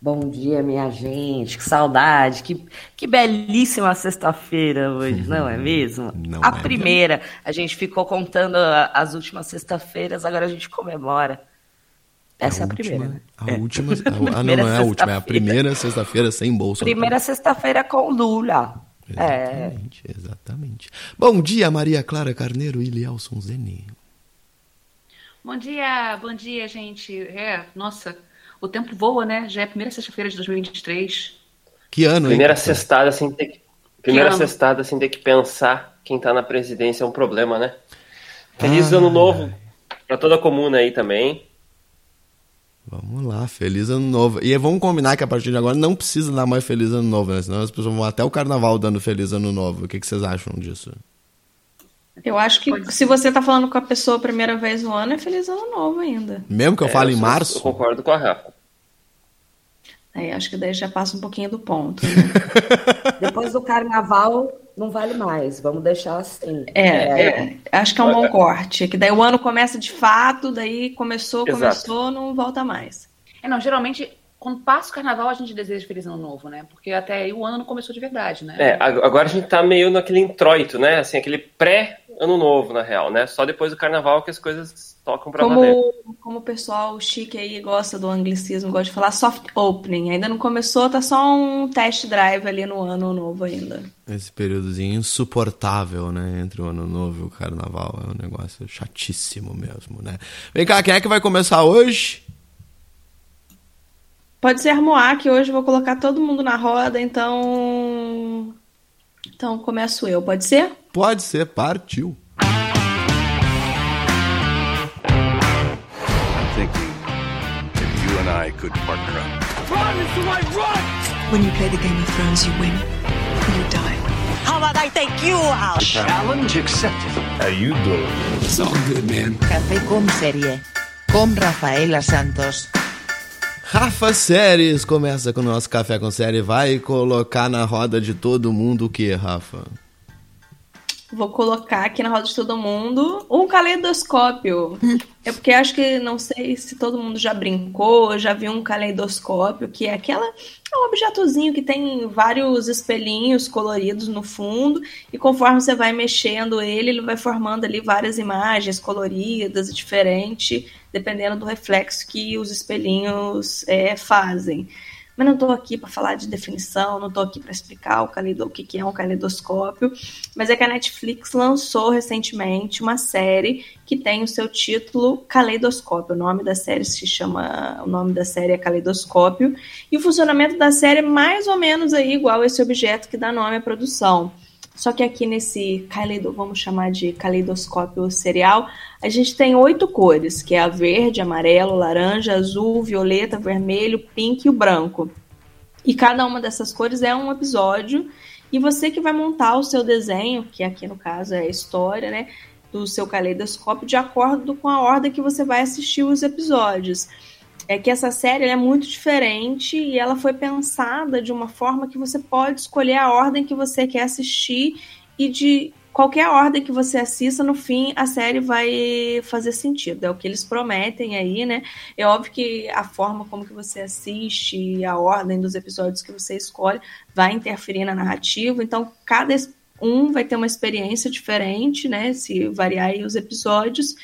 Bom dia, minha gente. Que saudade. Que, que belíssima sexta-feira hoje, não é *laughs* mesmo? Não a é primeira. A gente ficou contando a- as últimas sexta-feiras, agora a gente comemora. Essa é a primeira, né? A última. *laughs* a- ah, não, Primeira não é a última, é a primeira sexta-feira sem bolsa. Primeira sexta-feira com Lula. É. Exatamente, exatamente. Bom dia, Maria Clara Carneiro e Lielson Zene. Bom dia, bom dia, gente. É, nossa, o tempo voa, né? Já é a primeira sexta-feira de 2023. Que ano, hein? Primeira cestada sem ter que... Primeira ano? cestada sem ter que pensar quem tá na presidência é um problema, né? Feliz Ah. ano novo pra toda a comuna aí também. Vamos lá, feliz ano novo. E vamos combinar que a partir de agora não precisa dar mais feliz ano novo, né? Senão as pessoas vão até o carnaval dando feliz ano novo. O que, que vocês acham disso? Eu acho que se você tá falando com a pessoa a primeira vez no ano, é feliz ano novo ainda. Mesmo que eu É, fale em sou- março? Eu concordo com a Rafa. Aí acho que daí já passa um pouquinho do ponto. né? *laughs* Depois do carnaval, não vale mais. Vamos deixar assim. É, é, acho que é um bom corte. Que daí o ano começa de fato, daí começou, Exato. começou, não volta mais. É, não, geralmente, quando passa o carnaval, a gente deseja feliz ano novo, né? Porque até aí o ano não começou de verdade, né? É, ag- agora a gente tá meio naquele introito, né? Assim, aquele pré-ano novo, na real, né? Só depois do carnaval que as coisas tocam pra valer. Como, como o pessoal chique aí gosta do anglicismo, gosta de falar soft opening. Ainda não começou, tá só um test drive ali no ano novo ainda. Esse períodozinho insuportável, né? Entre o ano novo e o carnaval. É um negócio chatíssimo mesmo, né? Vem cá, quem é que vai começar hoje? Pode ser Moá, que hoje eu vou colocar todo mundo na roda, então. Então começo eu, pode ser? Pode ser, partiu. thinking if you and I could partner up. Run, Mr. White, run! When you play the Game of Thrones, you win or you die. How about I take you out? Challenge accepted. How you doing? It's all good, man. Café com série. Com Rafaela Santos. Rafa Séries começa com o nosso Café com Série. Vai colocar na roda de todo mundo o que, Rafa? Vou colocar aqui na roda de todo mundo um caleidoscópio. É porque acho que não sei se todo mundo já brincou, já viu um caleidoscópio, que é aquela é um objetozinho que tem vários espelhinhos coloridos no fundo, e conforme você vai mexendo ele, ele vai formando ali várias imagens coloridas e diferentes, dependendo do reflexo que os espelhinhos é, fazem. Mas não estou aqui para falar de definição, não estou aqui para explicar o, caleido, o que, que é um caleidoscópio, mas é que a Netflix lançou recentemente uma série que tem o seu título Caleidoscópio. O nome da série se chama, o nome da série é Caleidoscópio, e o funcionamento da série é mais ou menos aí igual a esse objeto que dá nome à produção. Só que aqui nesse caleido, vamos chamar de caleidoscópio serial, a gente tem oito cores, que é a verde, amarelo, laranja, azul, violeta, vermelho, pink e o branco. E cada uma dessas cores é um episódio, e você que vai montar o seu desenho, que aqui no caso é a história, né, do seu caleidoscópio, de acordo com a ordem que você vai assistir os episódios é que essa série é muito diferente e ela foi pensada de uma forma que você pode escolher a ordem que você quer assistir e de qualquer ordem que você assista, no fim a série vai fazer sentido. É o que eles prometem aí, né? É óbvio que a forma como que você assiste a ordem dos episódios que você escolhe vai interferir na narrativa. Então, cada um vai ter uma experiência diferente, né? Se variar aí os episódios.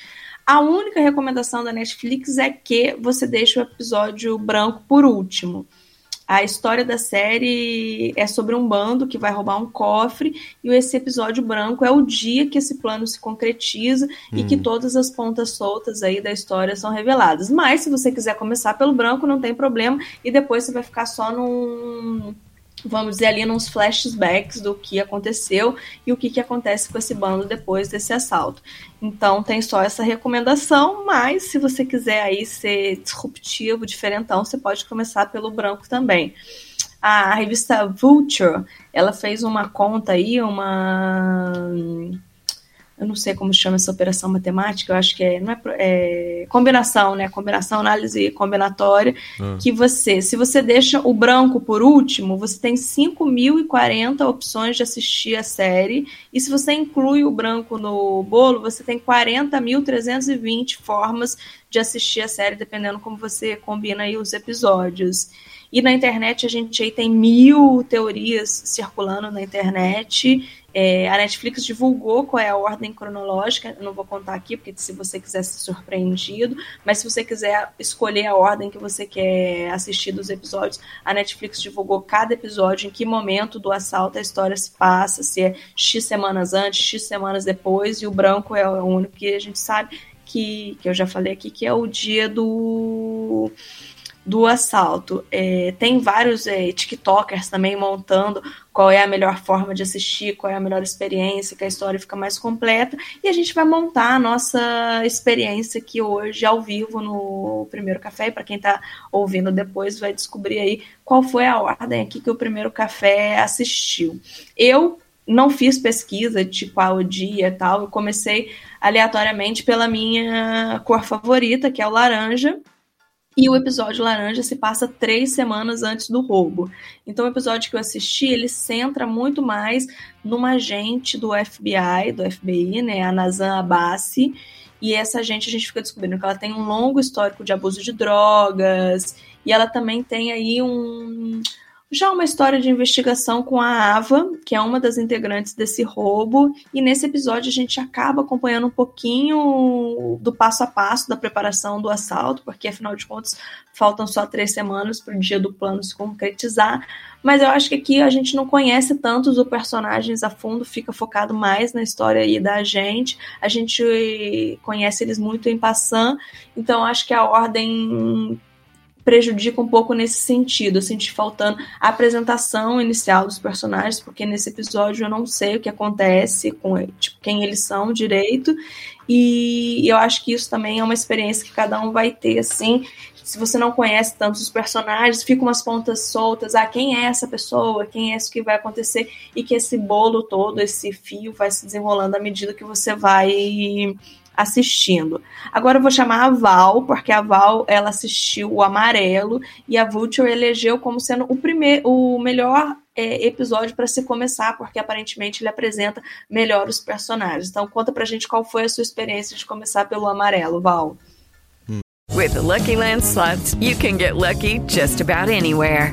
A única recomendação da Netflix é que você deixe o episódio branco por último. A história da série é sobre um bando que vai roubar um cofre e esse episódio branco é o dia que esse plano se concretiza hum. e que todas as pontas soltas aí da história são reveladas. Mas se você quiser começar pelo branco, não tem problema e depois você vai ficar só num vamos dizer ali nos flashbacks do que aconteceu e o que, que acontece com esse bando depois desse assalto. Então tem só essa recomendação, mas se você quiser aí ser disruptivo, diferentão, você pode começar pelo branco também. A revista Vulture, ela fez uma conta aí, uma eu não sei como chama essa operação matemática, eu acho que é, não é, é combinação, né? Combinação, análise combinatória, ah. que você, se você deixa o branco por último, você tem 5.040 opções de assistir a série, e se você inclui o branco no bolo, você tem 40.320 formas de assistir a série, dependendo como você combina aí os episódios. E na internet a gente aí tem mil teorias circulando na internet. É, a Netflix divulgou qual é a ordem cronológica. Não vou contar aqui, porque se você quiser ser surpreendido, mas se você quiser escolher a ordem que você quer assistir dos episódios, a Netflix divulgou cada episódio, em que momento do assalto a história se passa, se é X semanas antes, X semanas depois, e o branco é o único que a gente sabe que, que eu já falei aqui, que é o dia do do assalto. É, tem vários é, TikTokers também montando qual é a melhor forma de assistir, qual é a melhor experiência, que a história fica mais completa. E a gente vai montar a nossa experiência aqui hoje ao vivo no Primeiro Café. Para quem está ouvindo depois, vai descobrir aí qual foi a ordem aqui que o Primeiro Café assistiu. Eu não fiz pesquisa de qual dia e tal, eu comecei aleatoriamente pela minha cor favorita, que é o laranja e o episódio Laranja se passa três semanas antes do roubo. Então, o episódio que eu assisti, ele centra muito mais numa agente do FBI, do FBI, né, a Nazan Abbasi. E essa agente a gente fica descobrindo que ela tem um longo histórico de abuso de drogas. E ela também tem aí um, já uma história de investigação com a Ava, que é uma das integrantes desse roubo, e nesse episódio a gente acaba acompanhando um pouquinho do passo a passo da preparação do assalto, porque afinal de contas faltam só três semanas para o dia do plano se concretizar. Mas eu acho que aqui a gente não conhece tantos os personagens a fundo, fica focado mais na história aí da gente. A gente conhece eles muito em passant, então acho que a ordem prejudica um pouco nesse sentido. Eu senti faltando a apresentação inicial dos personagens, porque nesse episódio eu não sei o que acontece com tipo, quem eles são direito. E eu acho que isso também é uma experiência que cada um vai ter, assim. Se você não conhece tanto os personagens, fica umas pontas soltas. Ah, quem é essa pessoa? Quem é isso que vai acontecer? E que esse bolo todo, esse fio, vai se desenrolando à medida que você vai assistindo. Agora eu vou chamar a Val, porque a Val ela assistiu o Amarelo e a Vulture elegeu como sendo o primeiro, o melhor é, episódio para se começar, porque aparentemente ele apresenta melhor os personagens. Então conta pra gente qual foi a sua experiência de começar pelo Amarelo, Val. With the Lucky Land slots, you can get lucky just about anywhere.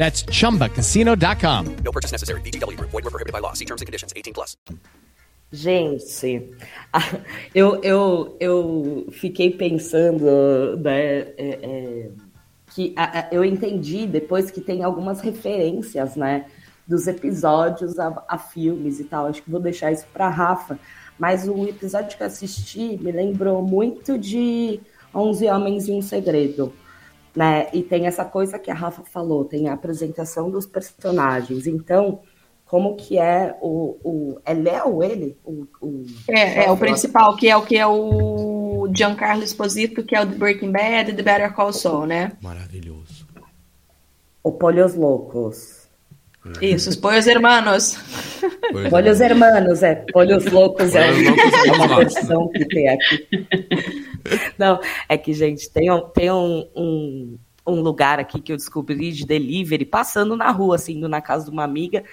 That's chumbacasino.com. No purchase necessary. BGW. Void were prohibited by law. See terms and conditions 18 plus. Gente, eu, eu, eu fiquei pensando, né, é, é, que a, a, eu entendi depois que tem algumas referências, né, dos episódios a, a filmes e tal. Acho que vou deixar isso para Rafa. Mas o episódio que eu assisti me lembrou muito de 11 Homens e um Segredo né? E tem essa coisa que a Rafa falou, tem a apresentação dos personagens. Então, como que é o. o é Léo ele? O, o, é, é o principal, que é o que é o Giancarlo Esposito, que é o The Breaking Bad e The Better Call Saul, né? Maravilhoso. O Polhos Loucos. Isso, os Polhos Hermanos. Polhos Hermanos, é. Polhos Loucos é, *laughs* é uma versão que tem aqui. *laughs* Não, é que, gente, tem, um, tem um, um, um, lugar aqui que eu descobri de delivery, passando na rua, assim, indo na casa de uma amiga.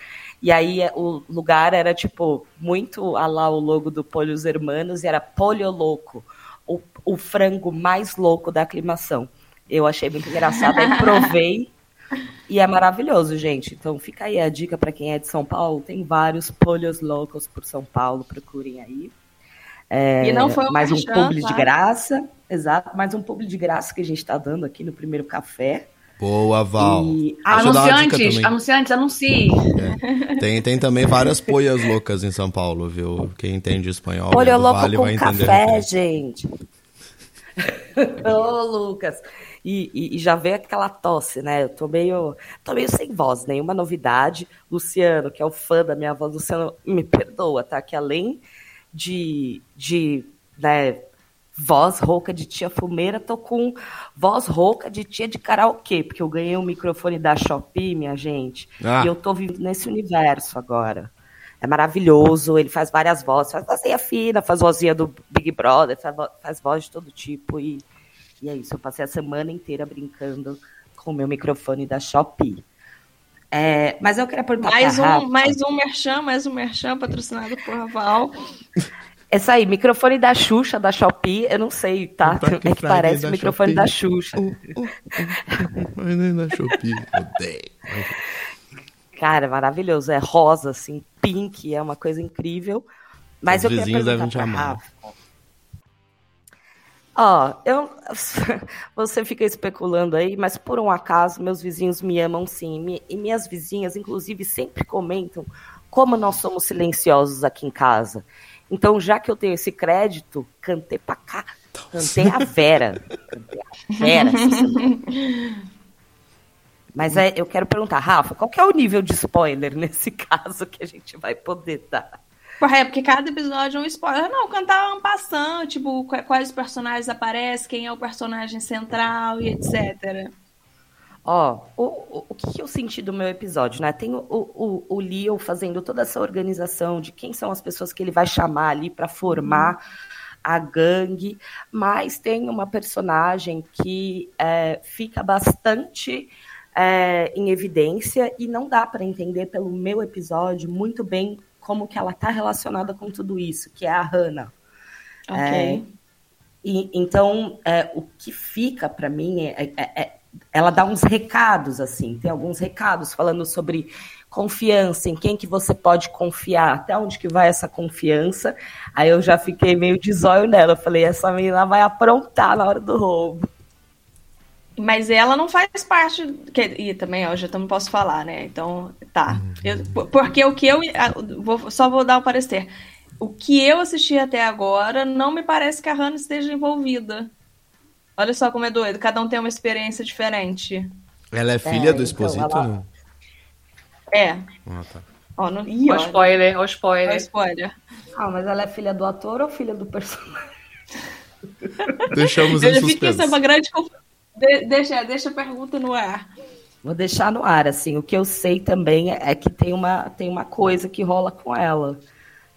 E aí é, o lugar era, tipo, muito a lá o logo do Polhos Hermanos, e era Polho Louco, o, o frango mais louco da aclimação. Eu achei muito engraçado, aí provei. *laughs* E é maravilhoso, gente. Então fica aí a dica para quem é de São Paulo. Tem vários polhos loucos por São Paulo, procurem aí. É, E não foi um mais um publi de graça. Exato, mais um publi de graça que a gente está dando aqui no primeiro café. Boa, Val. E- Anunciantes, anunciantes, anuncie. Tem, tem também várias poias loucas em São Paulo, viu? Quem entende espanhol, Polho do louco Vale com vai entender. café, gente. *laughs* Ô, Lucas. E, e- e já veio aquela tosse, né? Eu tô meio, tô meio sem voz, nenhuma novidade. Luciano, que é o fã da minha voz, Luciano, me perdoa, tá? Que além de, de né, voz rouca de tia fumeira, tô com voz rouca de tia de karaokê, porque eu ganhei um microfone da Shopee, minha gente. Ah. E eu tô vivendo nesse universo agora. É maravilhoso, ele faz várias vozes, faz vozinha fina, faz vozinha do Big Brother, faz, faz voz de todo tipo. E, e é isso, eu passei a semana inteira brincando com o meu microfone da Shopee. É, mas eu queria perguntar Mais pra um, Rafa. mais um merchan, mais um merchan patrocinado por Val. Essa aí, microfone da Xuxa, da Shopee, eu não sei, tá? Black É que parece da o microfone Shopee. da Xuxa. Mas nem na Shopee, odeio. Cara, maravilhoso. É rosa, assim, pink, é uma coisa incrível. Mas Os eu queria perguntar pra. Rafa. Ó, eu, *laughs* você fica especulando aí, mas por um acaso meus vizinhos me amam sim. E minhas vizinhas, inclusive, sempre comentam como nós somos silenciosos aqui em casa. Então, já que eu tenho esse crédito, cantei pra cá. Cantei a Vera. Cantei a Vera. *laughs* Mas é, eu quero perguntar, Rafa, qual que é o nível de spoiler nesse *laughs* caso que a gente vai poder dar? É porque cada episódio é um spoiler. Não, cantar um passando, tipo, qu- quais personagens aparecem, quem é o personagem central e etc. Ó, o, o, o que que eu senti do meu episódio, né? Tem o, o, o Leo fazendo toda essa organização de quem são as pessoas que ele vai chamar ali para formar a gangue, mas tem uma personagem que é, fica bastante é, em evidência e não dá para entender pelo meu episódio muito bem como que ela tá relacionada com tudo isso, que é a Hannah. Ok. É, e, então, é, o que fica para mim é, é- é- ela dá uns recados assim, tem alguns recados falando sobre confiança, em quem que você pode confiar, até onde que vai essa confiança. Aí eu já fiquei meio de zóio nela, eu falei, essa menina vai aprontar na hora do roubo. Mas ela não faz parte. Que, e também, ó, já não posso falar, né? Então, tá. Eu- por- porque o que eu. vou- só vou dar o parecer. O que eu assisti até agora, não me parece que a Hannah esteja envolvida. Olha só como é doido. Cada um tem uma experiência diferente. Ela é filha do então, Exposito? ela- não? É. Ah, tá. Ó, no... Ó, o spoiler, ó, o spoiler. Ó, spoiler. Ah, mas ela é filha do ator ou filha do personagem? Deixamos Eu em já vi que isso é uma grande conf- De- deixa, deixa a pergunta no ar. Vou deixar no ar, assim. O que eu sei também é, é que tem uma, tem uma coisa que rola com ela.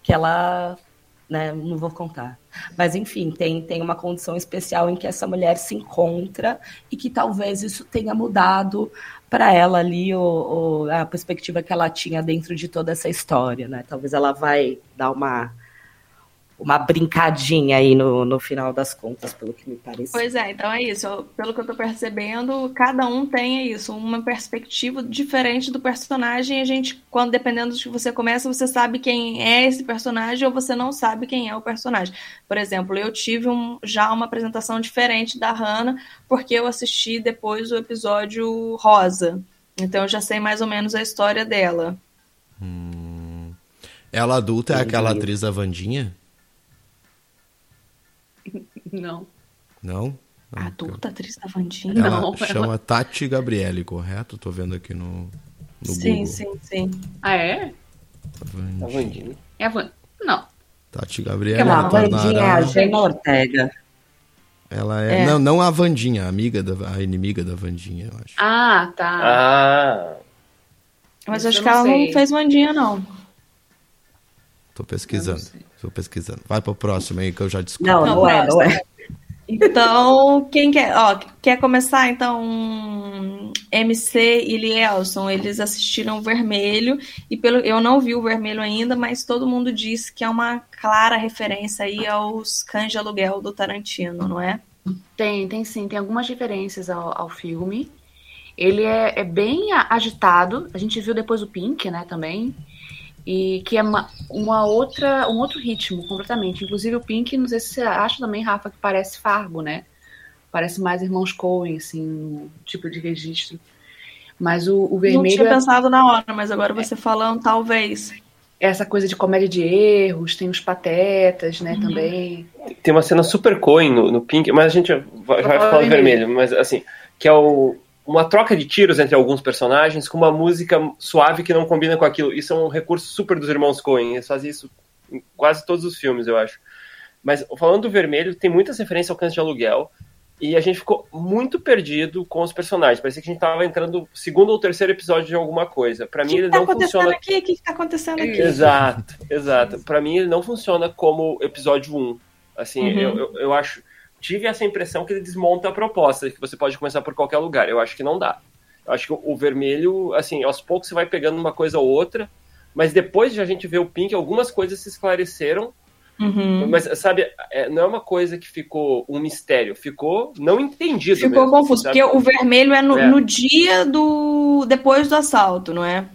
Que ela. Né, não vou contar. Mas, enfim, tem, tem uma condição especial em que essa mulher se encontra e que talvez isso tenha mudado para ela ali o, o- a perspectiva que ela tinha dentro de toda essa história. Né? Talvez ela vai dar uma, uma brincadinha aí no, no final das contas, pelo que me parece. Pois é, então é isso. Pelo que eu tô percebendo, cada um tem é isso, uma perspectiva diferente do personagem. A gente, quando dependendo de que você começa, você sabe quem é esse personagem ou você não sabe quem é o personagem. Por exemplo, eu tive um- já uma apresentação diferente da Hannah, porque eu assisti depois o episódio Rosa. Então eu já sei mais ou menos a história dela. Ela adulta é aquela atriz da Vandinha? Não. Não? A adulta atriz da Vandinha? Ela Não, chama ela- Tati Gabriele, correto? Tô vendo aqui no, no Sim, Google. sim, sim. Ah, é? A Vandinha. É a Van... Não. Tati Gabriele Não, a Vandinha é a Gena Ortega. Ela é, É. Não, não a Vandinha, a amiga da, a inimiga da Vandinha, eu acho. Ah, tá. Ah. Mas Isso acho eu que não ela sei. não fez Vandinha, não. Tô pesquisando. Tô pesquisando. Vai pro próximo aí que eu já descobri. Não, não, é, não é. Então, quem quer, ó, quer começar? Então, MC e Lielson, eles assistiram o Vermelho e pelo eu não vi o Vermelho ainda, mas todo mundo disse que é uma clara referência aí aos Cães de Aluguel do Tarantino, não é? Tem, tem sim, tem algumas referências ao, ao filme. Ele é, é bem agitado. A gente viu depois o Pink, né, também. E que é uma, uma outra, um outro ritmo completamente. Inclusive o Pink, não sei se você acha também, Rafa, que parece Fargo, né? Parece mais Irmãos Coen, assim, no tipo de registro. Mas o, o Não vermelho tinha é pensado na hora, mas agora você falando, talvez. essa coisa de comédia de erros, tem os patetas, né, também. Tem uma cena super Coen no, no Pink, mas a gente vai, vai falar vermelho, mas assim, que é o, uma troca de tiros entre alguns personagens com uma música suave que não combina com aquilo. Isso é um recurso super dos irmãos Coen, eles fazem isso em quase todos os filmes, eu acho. Mas falando do vermelho, tem muitas referências ao câncer de aluguel. E a gente ficou muito perdido com os personagens. Parecia que a gente tava entrando no segundo ou terceiro episódio de alguma coisa. Pra O mim, ele tá não funciona. aqui? O que que tá acontecendo aqui? Exato, exato. Pra mim, ele não funciona como episódio 1. Assim, Uhum. eu, eu, eu acho. Tive essa impressão que ele desmonta a proposta, que você pode começar por qualquer lugar. Eu acho que não dá. Eu acho que o, vermelho, assim, aos poucos você vai pegando uma coisa ou outra, mas depois de a gente ver o Pink, algumas coisas se esclareceram. Uhum. Mas, sabe, é, não é uma coisa que ficou um mistério, ficou não entendido. Ficou mesmo, confuso, sabe? porque o vermelho é no, É. no dia do. depois do assalto, não é?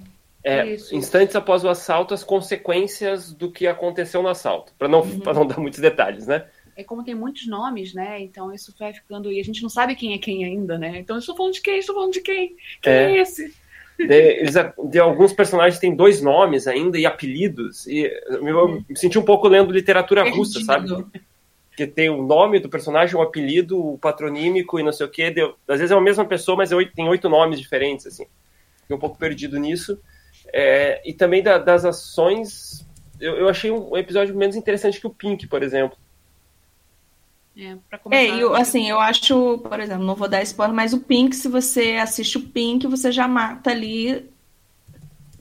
É, instantes após o assalto, as consequências do que aconteceu no assalto. Pra não, Uhum. pra não dar muitos detalhes, né? É como tem muitos nomes, né? Então isso vai ficando. E a gente não sabe quem é quem ainda, né? Então eu estou falando de quem? Estou falando de quem? Quem é, É. esse? De, eles, de alguns personagens têm dois nomes ainda e apelidos. E eu Uhum. me senti um pouco lendo literatura russa, sabe? Que tem o nome do personagem, o apelido, o patronímico e não sei o quê. Deu- às vezes é a mesma pessoa, mas é oito- tem oito nomes diferentes, assim. Fiquei um pouco perdido nisso. É, e também da- das ações, eu, eu achei um episódio menos interessante que o Pink, por exemplo. É, pra começar. É, eu, assim, eu acho, por exemplo, não vou dar spoiler, mas o Pink, se você assiste o Pink, você já mata ali.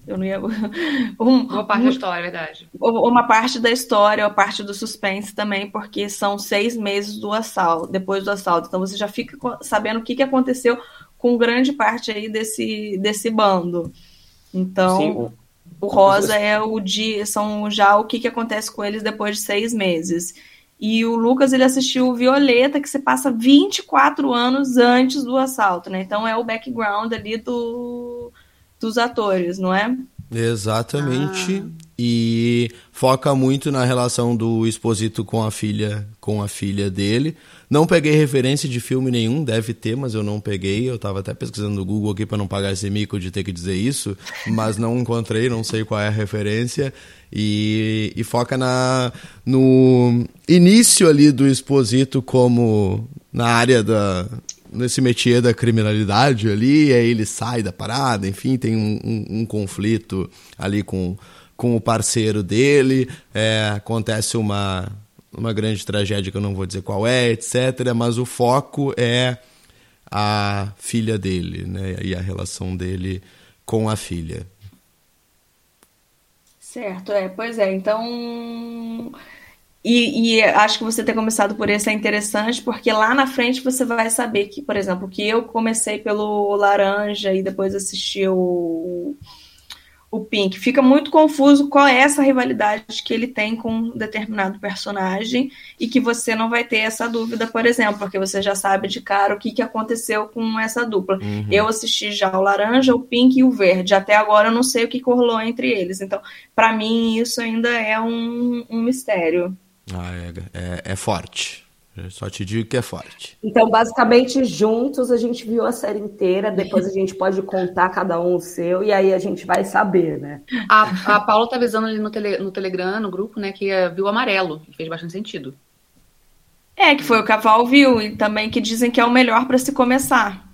Eu não ia. *laughs* Um, Boa parte da história, é verdade. uma parte da história, uma parte do suspense também, porque são seis meses do assalto, depois do assalto. Então você já fica sabendo o que, que aconteceu com grande parte aí desse, desse bando. Então, Sim, o- o rosa é o dia, são já o que, que acontece com eles depois de seis meses. E o Lucas ele assistiu o Violeta, que se passa 24 anos antes do assalto, né? Então é o background ali do, dos atores, não é? Exatamente. E foca muito na relação do Exposito com a filha, com a filha dele. Não peguei referência de filme nenhum, deve ter, mas eu não peguei. Eu tava até pesquisando no Google aqui para não pagar esse mico de ter que dizer isso, mas não encontrei, não sei qual é a referência. E, e foca na, no início ali do Exposito como na área da, nesse métier da criminalidade ali, aí ele sai da parada, enfim, tem um, um- um conflito ali com, com o parceiro dele, é, acontece uma, uma grande tragédia que eu não vou dizer qual é, etc., mas o foco é a filha dele, né, e a relação dele com a filha. Certo, é, pois é, então. E, e acho que você ter começado por esse é interessante, porque lá na frente você vai saber que, por exemplo, que eu comecei pelo laranja e depois assisti o, o Pink. Fica muito confuso qual é essa rivalidade que ele tem com um determinado personagem e que você não vai ter essa dúvida, por exemplo, porque você já sabe de cara o que, que aconteceu com essa dupla. Uhum. Eu assisti já o laranja, o pink e o verde. Até agora eu não sei o que rolou entre eles. Então, para mim, isso ainda é um, um mistério. Ah, é, é, é forte. Eu só te digo que é forte. Então, basicamente, juntos a gente viu a série inteira, depois a gente pode contar cada um o seu, e aí a gente vai saber, né? A, a Paula tá avisando ali no, tele, no Telegram, no grupo, né, que eh, viu o amarelo. que Fez bastante sentido. É, que foi o que a Val viu, e também que dizem que é o melhor para se começar.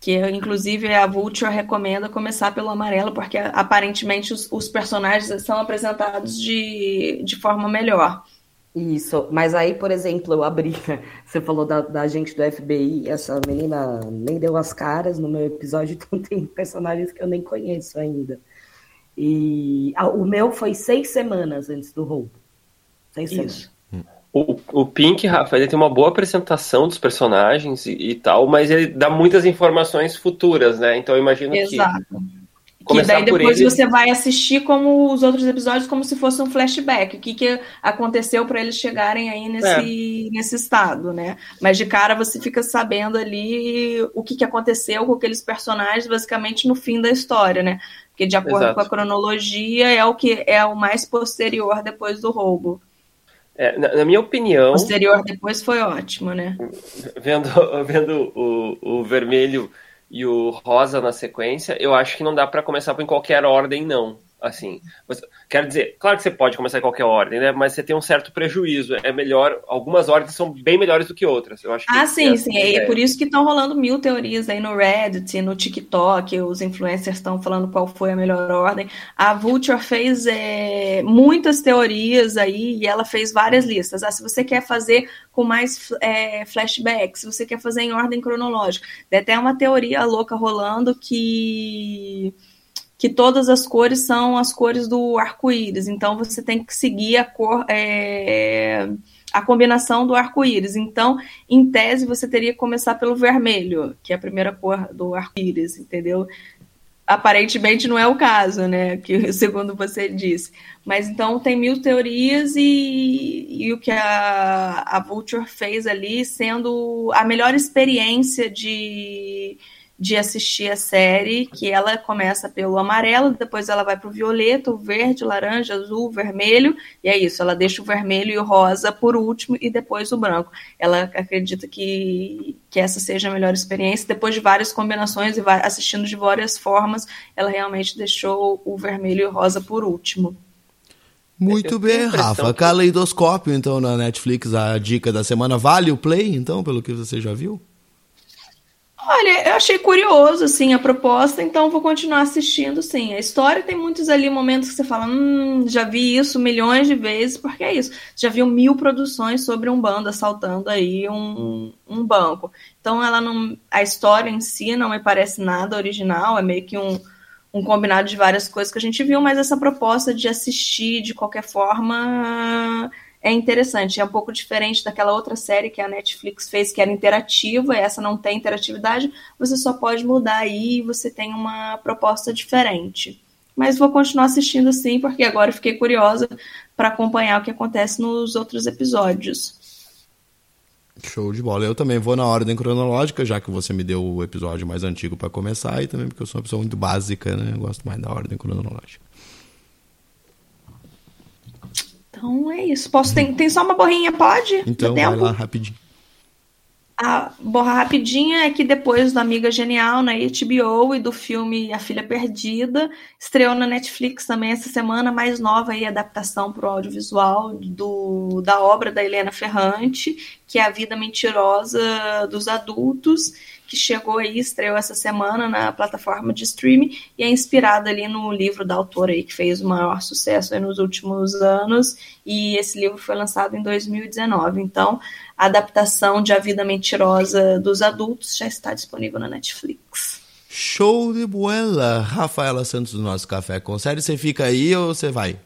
Que, inclusive, a Vulture recomenda começar pelo amarelo, porque aparentemente os, os personagens são apresentados de, de forma melhor. Isso, mas aí, por exemplo, eu abri, *laughs* você falou da, da gente do FBI, essa menina nem deu as caras no meu episódio, *laughs* então tem personagens que eu nem conheço ainda. E ah, o meu foi seis semanas antes do roubo. Seis semanas. O, o Pink, Rafa, ele tem uma boa apresentação dos personagens e, e tal, mas ele dá muitas informações futuras, né? Então eu imagino Exato. que Começar daí depois ele- você vai assistir como os outros episódios como se fosse um flashback. O que, que aconteceu para eles chegarem aí nesse, nesse estado, né? Mas de cara você fica sabendo ali o que, que aconteceu com aqueles personagens, basicamente no fim da história, né? Porque de acordo Exato. com a cronologia é o que é o mais posterior depois do roubo. É, na, na minha opinião, Posterior depois foi ótimo, né? vendo, *laughs* vendo o, o vermelho e o rosa na sequência, eu acho que não dá pra começar em qualquer ordem, não. Assim, você- quero dizer, claro que você pode começar em qualquer ordem, né? Mas você tem um certo prejuízo. É melhor, algumas ordens são bem melhores do que outras. Eu acho Ah, sim, é sim. É ideia. por isso que estão rolando mil teorias aí no Reddit, no TikTok, os influencers estão falando qual foi a melhor ordem. A Vulture fez é, muitas teorias aí e ela fez várias listas. Ah, se você quer fazer com mais é, flashbacks, se você quer fazer em ordem cronológica. Tem até uma teoria louca rolando que que todas as cores são as cores do arco-íris. Então você tem que seguir a cor, é, a combinação do arco-íris. Então, em tese, você teria que começar pelo vermelho, que é a primeira cor do arco-íris, entendeu? Aparentemente não é o caso, né? *laughs* Que segundo você disse. Mas então tem mil teorias e, e o que a, a Vulture fez ali sendo a melhor experiência de, de assistir a série, que ela começa pelo amarelo, depois ela vai para o violeta, o verde, o laranja, azul, o vermelho, e é isso, ela deixa o vermelho e o rosa por último e depois o branco. Ela acredita que, que essa seja a melhor experiência. Depois de várias combinações e assistindo de várias formas, ela realmente deixou o vermelho e o rosa por último. Muito bem, Rafa. Caleidoscópio, então, na Netflix, a dica da semana. Vale o play, então, pelo que você já viu? Olha, eu achei curioso, assim, a proposta, então vou continuar assistindo, sim. A história tem muitos ali momentos que você fala, hum, já vi isso milhões de vezes, porque é isso. Já viu mil produções sobre um bando assaltando aí um, um banco. Então ela não. A história em si não me parece nada original, é meio que um, um combinado de várias coisas que a gente viu, mas essa proposta de assistir de qualquer forma é interessante. É um pouco diferente daquela outra série que a Netflix fez, que era interativa, essa não tem interatividade. Você só pode mudar aí e você tem uma proposta diferente. Mas vou continuar assistindo sim, porque agora fiquei curiosa para acompanhar o que acontece nos outros episódios. Show de bola. Eu também vou na ordem cronológica, já que você me deu o episódio mais antigo pra começar, e também porque eu sou uma pessoa muito básica, né? Eu gosto mais da ordem cronológica. Então é isso. Posso tem, tem só uma borrinha, pode? Então, vai lá rapidinho. A borra rapidinha é que depois do Amiga Genial na HBO e do filme A Filha Perdida, estreou na Netflix também essa semana, mais nova aí, adaptação para o audiovisual do, da obra da Helena Ferrante, que é A Vida Mentirosa dos Adultos, que chegou aí, estreou essa semana na plataforma de streaming e é inspirada ali no livro da autora aí, que fez o maior sucesso nos últimos anos, e esse livro foi lançado em 2019. Então, a adaptação de A Vida Mentirosa dos Adultos já está disponível na Netflix. Show de bola! Rafaela Santos do nosso Café com Série, você fica aí ou você vai?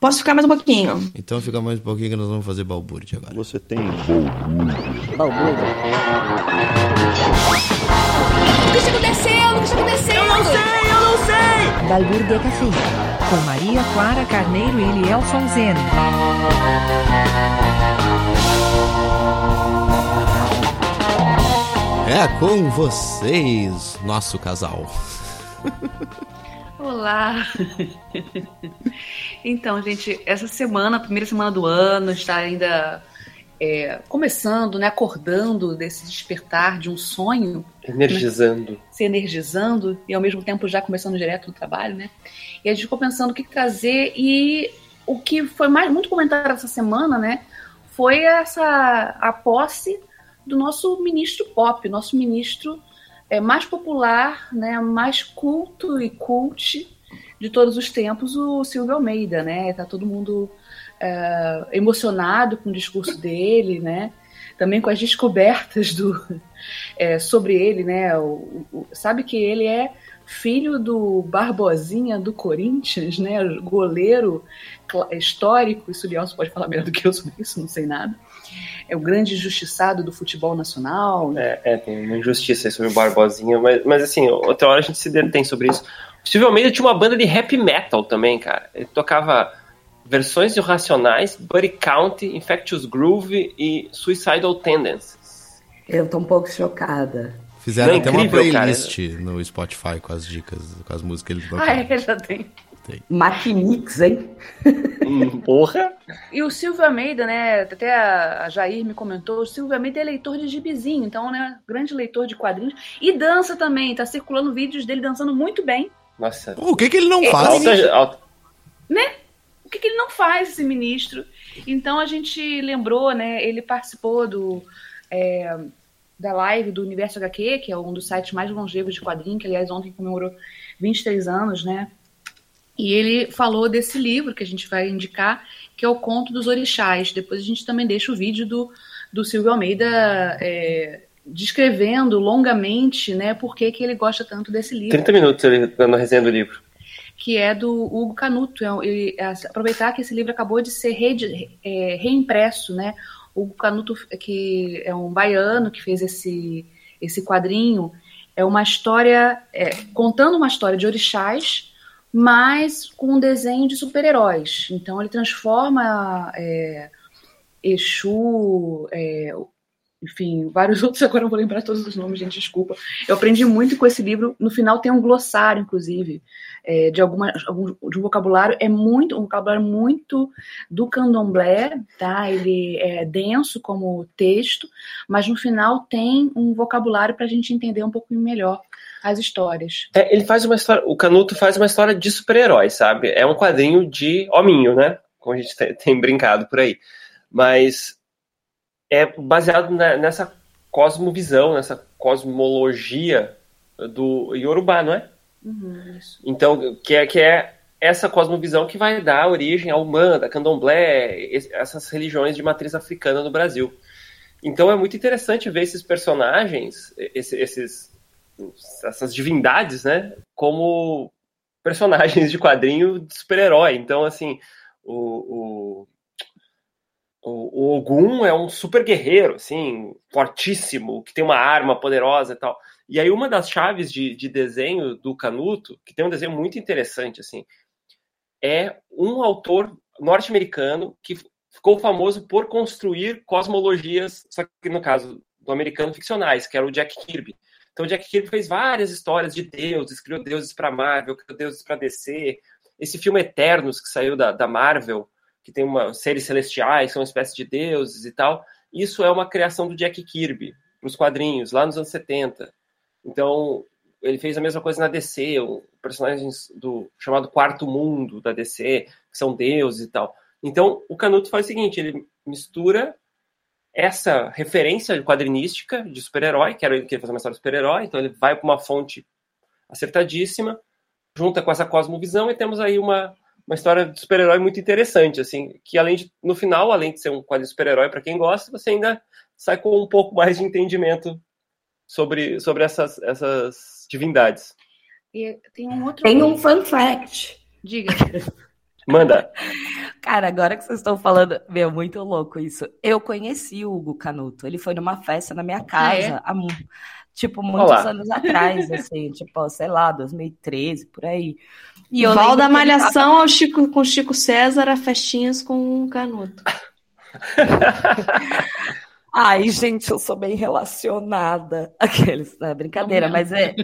Posso ficar mais um pouquinho? Então fica mais um pouquinho que nós vamos fazer balbúrdia agora. Você tem balbúrdia. Balbúrdia. O que está acontecendo? O que está acontecendo? Eu não sei, eu não sei! Balbúrdia Café, com Maria Clara Carneiro e Elielson Zen. É com vocês, nosso casal. *laughs* Olá! Então, gente, essa semana, a primeira semana do ano, está ainda é, começando, né, acordando desse despertar de um sonho. Energizando. Né, se energizando e ao mesmo tempo já começando direto no trabalho, né? E a gente ficou pensando o que trazer e o que foi mais muito comentado essa semana, né, foi essa a posse do nosso ministro pop, nosso ministro é, mais popular, né, mais culto e cult de todos os tempos, o Silvio Almeida, né? Tá todo mundo é, emocionado com o discurso dele, né? Também com as descobertas do é, sobre ele, né? O, o, sabe que ele é filho do Barbosinha do Corinthians, né? Goleiro histórico. Isso o Lielso pode falar melhor do que eu sobre isso, não sei nada. É o grande injustiçado do futebol nacional. É, é, tem uma injustiça aí sobre o Barbosinha, mas, mas assim, outra hora a gente se detém sobre isso. O Silvio Almeida tinha uma banda de rap metal também, cara. Ele tocava versões de Racionais, Buddy Count, Infectious Groove e Suicidal Tendencies. Eu tô um pouco chocada. Fizeram Não, até uma incrível, cara. playlist no Spotify com as dicas, com as músicas que ele tocava. Ah, é, já tem. Maquinix, hein? Hum, Porra! E o Silvio Almeida, né? Até a Jair me comentou, o Silvio Almeida é leitor de gibizinho, então, né? Grande leitor de quadrinhos. E dança também, tá circulando vídeos dele dançando muito bem. Nossa. Pô, o que que ele não É, faz? Alta, alta, né? O que, que ele não faz, esse ministro? Então a gente lembrou, né? Ele participou do é, da live do Universo HQ, que é um dos sites mais longevos de quadrinho, que aliás ontem comemorou 23 anos, né? E ele falou desse livro que a gente vai indicar, que é o Conto dos Orixás. Depois a gente também deixa o vídeo do, do Silvio Almeida é, descrevendo longamente, né, por que, que ele gosta tanto desse livro 30 minutos ele dando a resenha do livro. que é do Hugo Canuto. É, ele- é, aproveitar que esse livro acabou de ser reedi- é, reimpresso, né? O Hugo Canuto, que é um baiano que fez esse, esse quadrinho, é uma história, é, contando uma história de orixás, mas com um desenho de super-heróis. Então ele transforma é, Exu, é, enfim, vários *laughs* outros, agora não vou lembrar todos os nomes, gente, desculpa. Eu aprendi muito com esse livro. No final tem um glossário, inclusive, é, de, alguma, algum, de um vocabulário. É muito, um vocabulário muito do candomblé, tá? Ele é denso como texto, mas no final tem um vocabulário para a gente entender um pouco melhor as histórias. É, ele faz uma história. O Canuto faz uma história de super-herói, sabe? É um quadrinho de hominho, né? Como a gente tem, brincado por aí. Mas é baseado na- nessa cosmovisão, nessa cosmologia do Yorubá, não é? Uhum. Então, que é, que é essa cosmovisão que vai dar origem ao Manda, Candomblé, es- essas religiões de matriz africana no Brasil. Então é muito interessante ver esses personagens, esse- esses, essas divindades, né, como personagens de quadrinho de super-herói. Então, assim, o, o, o, Ogum é um super guerreiro, assim, fortíssimo, que tem uma arma poderosa e tal. E aí uma das chaves de, de desenho do Canuto, que tem um desenho muito interessante, assim, é um autor norte-americano que ficou famoso por construir cosmologias, só que no caso do americano ficcionais, que era o Jack Kirby. Então Jack Kirby fez várias histórias de deuses, criou deuses para Marvel, criou deuses para DC. Esse filme Eternos que saiu da, da Marvel, que tem uma seres celestiais, são uma espécie de deuses e tal. Isso é uma criação do Jack Kirby para os quadrinhos lá nos anos 70. Então, ele fez a mesma coisa na DC, personagens do chamado Quarto Mundo da DC, que são deuses e tal. Então, o Canuto faz o seguinte, ele mistura essa referência quadrinística de super-herói, que era ele queria fazer uma história de super-herói, então ele vai para uma fonte acertadíssima, junta com essa cosmovisão e temos aí uma, uma história de super-herói muito interessante, assim, que além de, no final, além de ser um quadrinho de super-herói para quem gosta, você ainda sai com um pouco mais de entendimento sobre, sobre essas, essas divindades. E tem um outro. Tem um fun fact. Diga. Manda. Cara, agora que vocês estão falando, meu, muito louco isso. Eu conheci o Hugo Canuto. Ele foi numa festa na minha casa, é? há, tipo, muitos Olá. anos atrás, assim, *laughs* tipo, sei lá, 2013, por aí. E eu Val da Malhação tava- ao Chico, com Chico César a festinhas com o Canuto. *laughs* Ai, gente, eu sou bem relacionada. *laughs* Aqueles, é brincadeira, mas é.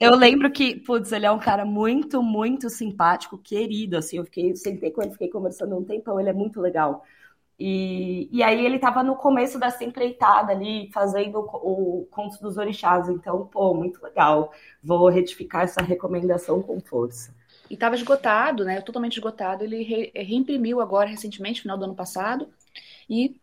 Eu lembro que, putz, ele é um cara muito, muito simpático, querido. Assim, eu fiquei, sentei com ele, fiquei conversando um tempão, ele é muito legal. E, e aí ele tava no começo dessa empreitada ali, fazendo o, o Conto dos Orixás. Então, pô, muito legal. Vou retificar essa recomendação com força. E estava esgotado, né? Totalmente esgotado. Ele re- reimprimiu agora recentemente, final do ano passado, e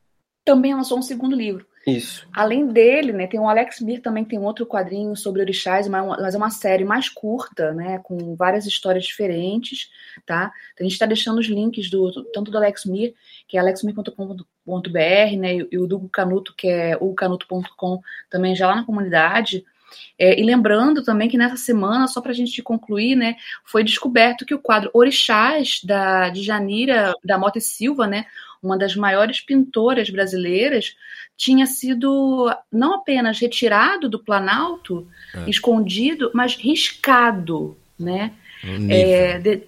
também lançou um segundo livro. Isso. Além dele, né, tem o Alex Mir também que tem outro quadrinho sobre orixás, mas uma- mas é uma série mais curta, né, com várias histórias diferentes, tá? Então, a gente está deixando os links do tanto do Alex Mir, que é alexmir.com.br, né, e, e o do Canuto, que é ucanuto.com, também já lá na comunidade. É, e lembrando também que nessa semana, só para a gente concluir, né, foi descoberto que o quadro Orixás da, de Janira da Mota e Silva, né, uma das maiores pintoras brasileiras, tinha sido não apenas retirado do Planalto, É. escondido, mas riscado, né? É, de-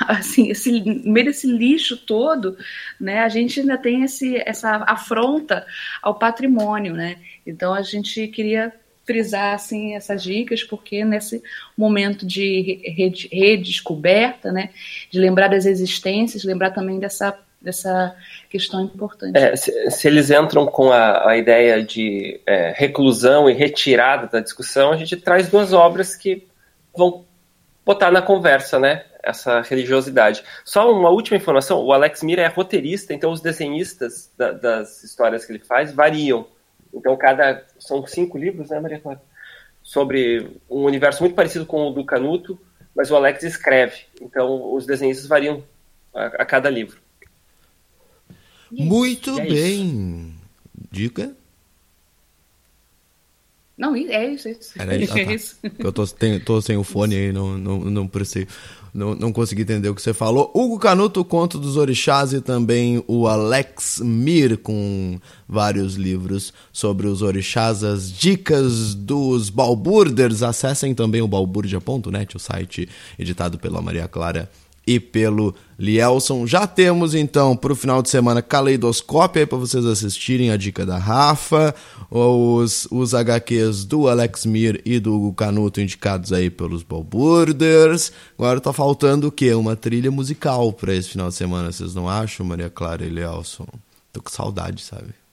assim, esse, no meio desse lixo todo, né, a gente ainda tem esse, essa afronta ao patrimônio, né? Então a gente queria frisar assim essas dicas porque nesse momento de re- redescoberta, né, de lembrar das existências, lembrar também dessa dessa questão importante. É, se, se eles entram com a, a ideia de é, reclusão e retirada da discussão, a gente traz duas obras que vão botar na conversa, né? Essa religiosidade. Só uma última informação: o Alex Mira é roteirista, então os desenhistas da- das histórias que ele faz variam. Então, cada. São cinco livros, né, Maria Clara? Sobre um universo muito parecido com o do Canuto, mas o Alex escreve. Então, os desenhistas variam a, a cada livro. Muito é isso. bem. Dica? Não, é isso, é isso. Era isso. *laughs* Ah, É tá. isso. Eu tô, tenho- tô sem o fone aí, não, não, não precisei. Não, não consegui entender o que você falou. Hugo Canuto, o Conto dos Orixás e também o Alex Mir com vários livros sobre os orixás, as dicas dos balburders. Acessem também o balburdia.net, o site editado pela Maria Clara e pelo Lielson. Já temos então para o final de semana Caleidoscópio aí para vocês assistirem a dica da Rafa, os, os HQs do Alex Mir e do Hugo Canuto indicados aí pelos Balburders. Agora tá faltando o quê? Uma trilha musical para esse final de semana, vocês não acham, Maria Clara e Lielson? Tô com saudade, sabe?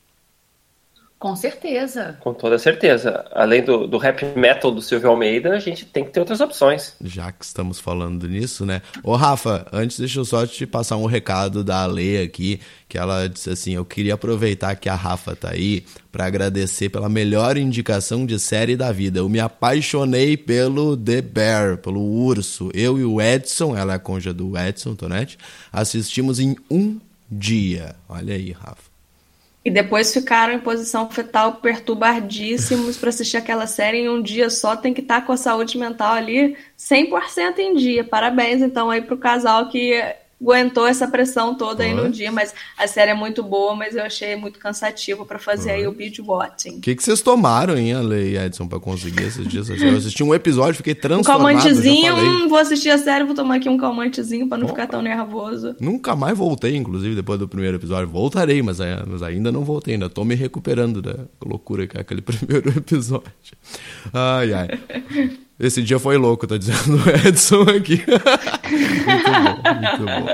Com certeza. Com toda certeza. Além do, do rap metal do Silvio Almeida, a gente tem que ter outras opções. Já que estamos falando nisso, né? Ô, Rafa, antes deixa eu só te passar um recado da Ale aqui, que ela disse assim: eu queria aproveitar que a Rafa tá aí para agradecer pela melhor indicação de série da vida. Eu me apaixonei pelo The Bear, pelo urso. Eu e o Edson, ela é a conja do Edson Tonetti, assistimos em um dia. Olha aí, Rafa. E depois ficaram em posição fetal perturbadíssimos para assistir aquela série em um dia só. Tem que estar com a saúde mental ali 100% em dia. Parabéns, então, aí pro casal que aguentou essa pressão toda aí no dia. Mas a série é muito boa, mas eu achei muito cansativo para fazer aí o binge watching. O que, que vocês tomaram, hein, Ale e Edson, pra conseguir esses dias? Eu assisti um episódio, fiquei Um transformado. já calmantezinho, hum, vou assistir a série, vou tomar aqui um calmantezinho para não ficar tão nervoso. Nunca mais voltei, inclusive, depois do primeiro episódio. Voltarei, mas, é- mas ainda não voltei, ainda tô me recuperando da loucura que é aquele *laughs* primeiro episódio. Ai, ai. Esse dia foi louco, tá dizendo o *laughs* Edson aqui. muito bom, muito bom.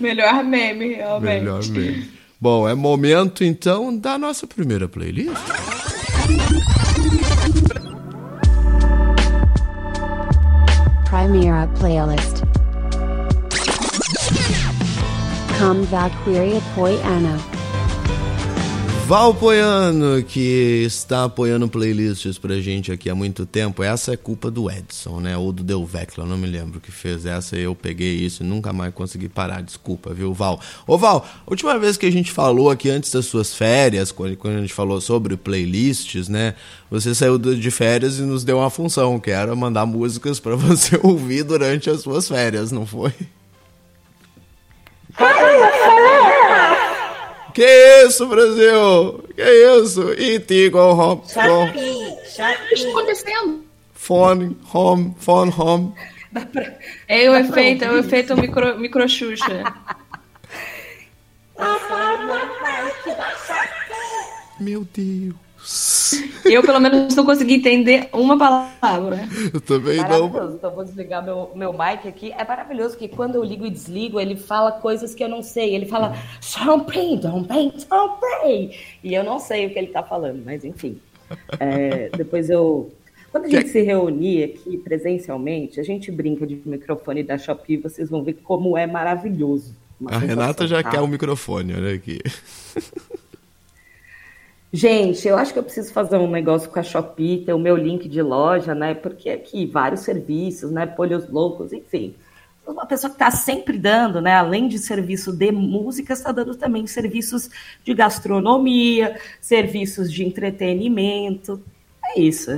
Melhor meme, realmente. Melhor mesmo. Bom, é momento então da nossa primeira playlist. Primera playlist. Come Valkyria Poiana. Valpoiano, que está apoiando playlists pra gente aqui há muito tempo. Essa é culpa do Edson, né? Ou do Delvecla, não me lembro que fez essa. Eu peguei isso e nunca mais consegui parar. Desculpa, viu, Val? Ô, Val, última vez que a gente falou aqui antes das suas férias, quando a gente falou sobre playlists, né? Você saiu de férias e nos deu uma função, que era mandar músicas pra *laughs* você ouvir durante as suas férias, não foi? Que isso, Brasil? Que isso? It go home. go- O que está acontecendo? Phone, home, phone, home. É o efeito, é o efeito micro, micro Xuxa. Meu Deus. Eu, pelo menos, não consegui entender uma palavra. Eu também Maravilhoso. Então, eu vou desligar meu, meu mic aqui. É maravilhoso que quando eu ligo e desligo, ele fala coisas que eu não sei. Ele fala, Champagne, Champagne, Champagne. E eu não sei o que ele tá falando, mas enfim. É, *laughs* depois eu. Quando a gente se reunir aqui presencialmente, a gente brinca de microfone da Shopee, vocês vão ver como é maravilhoso. A Renata já tá? quer o microfone, olha aqui. *laughs* Gente, eu acho que eu preciso fazer um negócio com a Shopee, ter o meu link de loja, né? Porque aqui vários serviços, né? Polhos loucos, enfim. Uma pessoa que está sempre dando, né? Além de serviço de música, está dando também serviços de gastronomia, serviços de entretenimento. É isso.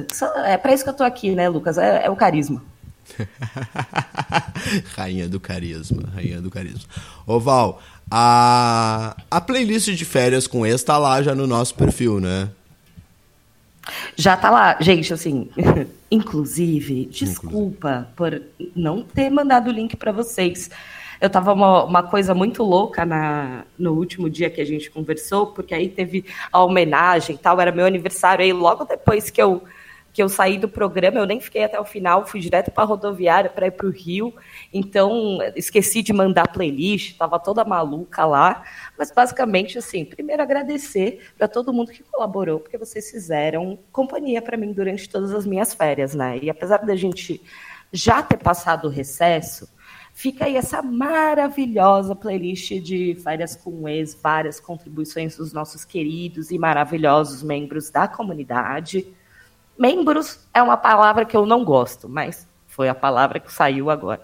É para isso que eu tô aqui, né, Lucas? É, é o carisma. *laughs* rainha do carisma, rainha do carisma. Ô Val, A, a playlist de férias com ex tá lá já no nosso perfil, né? Já tá lá. Gente, assim, *laughs* inclusive, desculpa por não ter mandado o link para vocês. Eu tava uma, uma, coisa muito louca na, no último dia que a gente conversou, porque aí teve a homenagem e tal, era meu aniversário. Aí logo depois que eu que eu saí do programa, eu nem fiquei até o final, fui direto para a rodoviária para ir para o Rio. Então, esqueci de mandar playlist, estava toda maluca lá. Mas, basicamente, assim, primeiro agradecer para todo mundo que colaborou, porque vocês fizeram companhia para mim durante todas as minhas férias, né? E apesar da gente já ter passado o recesso, fica aí essa maravilhosa playlist de férias com ex, várias contribuições dos nossos queridos e maravilhosos membros da comunidade. Membros é uma palavra que eu não gosto, mas foi a palavra que saiu agora.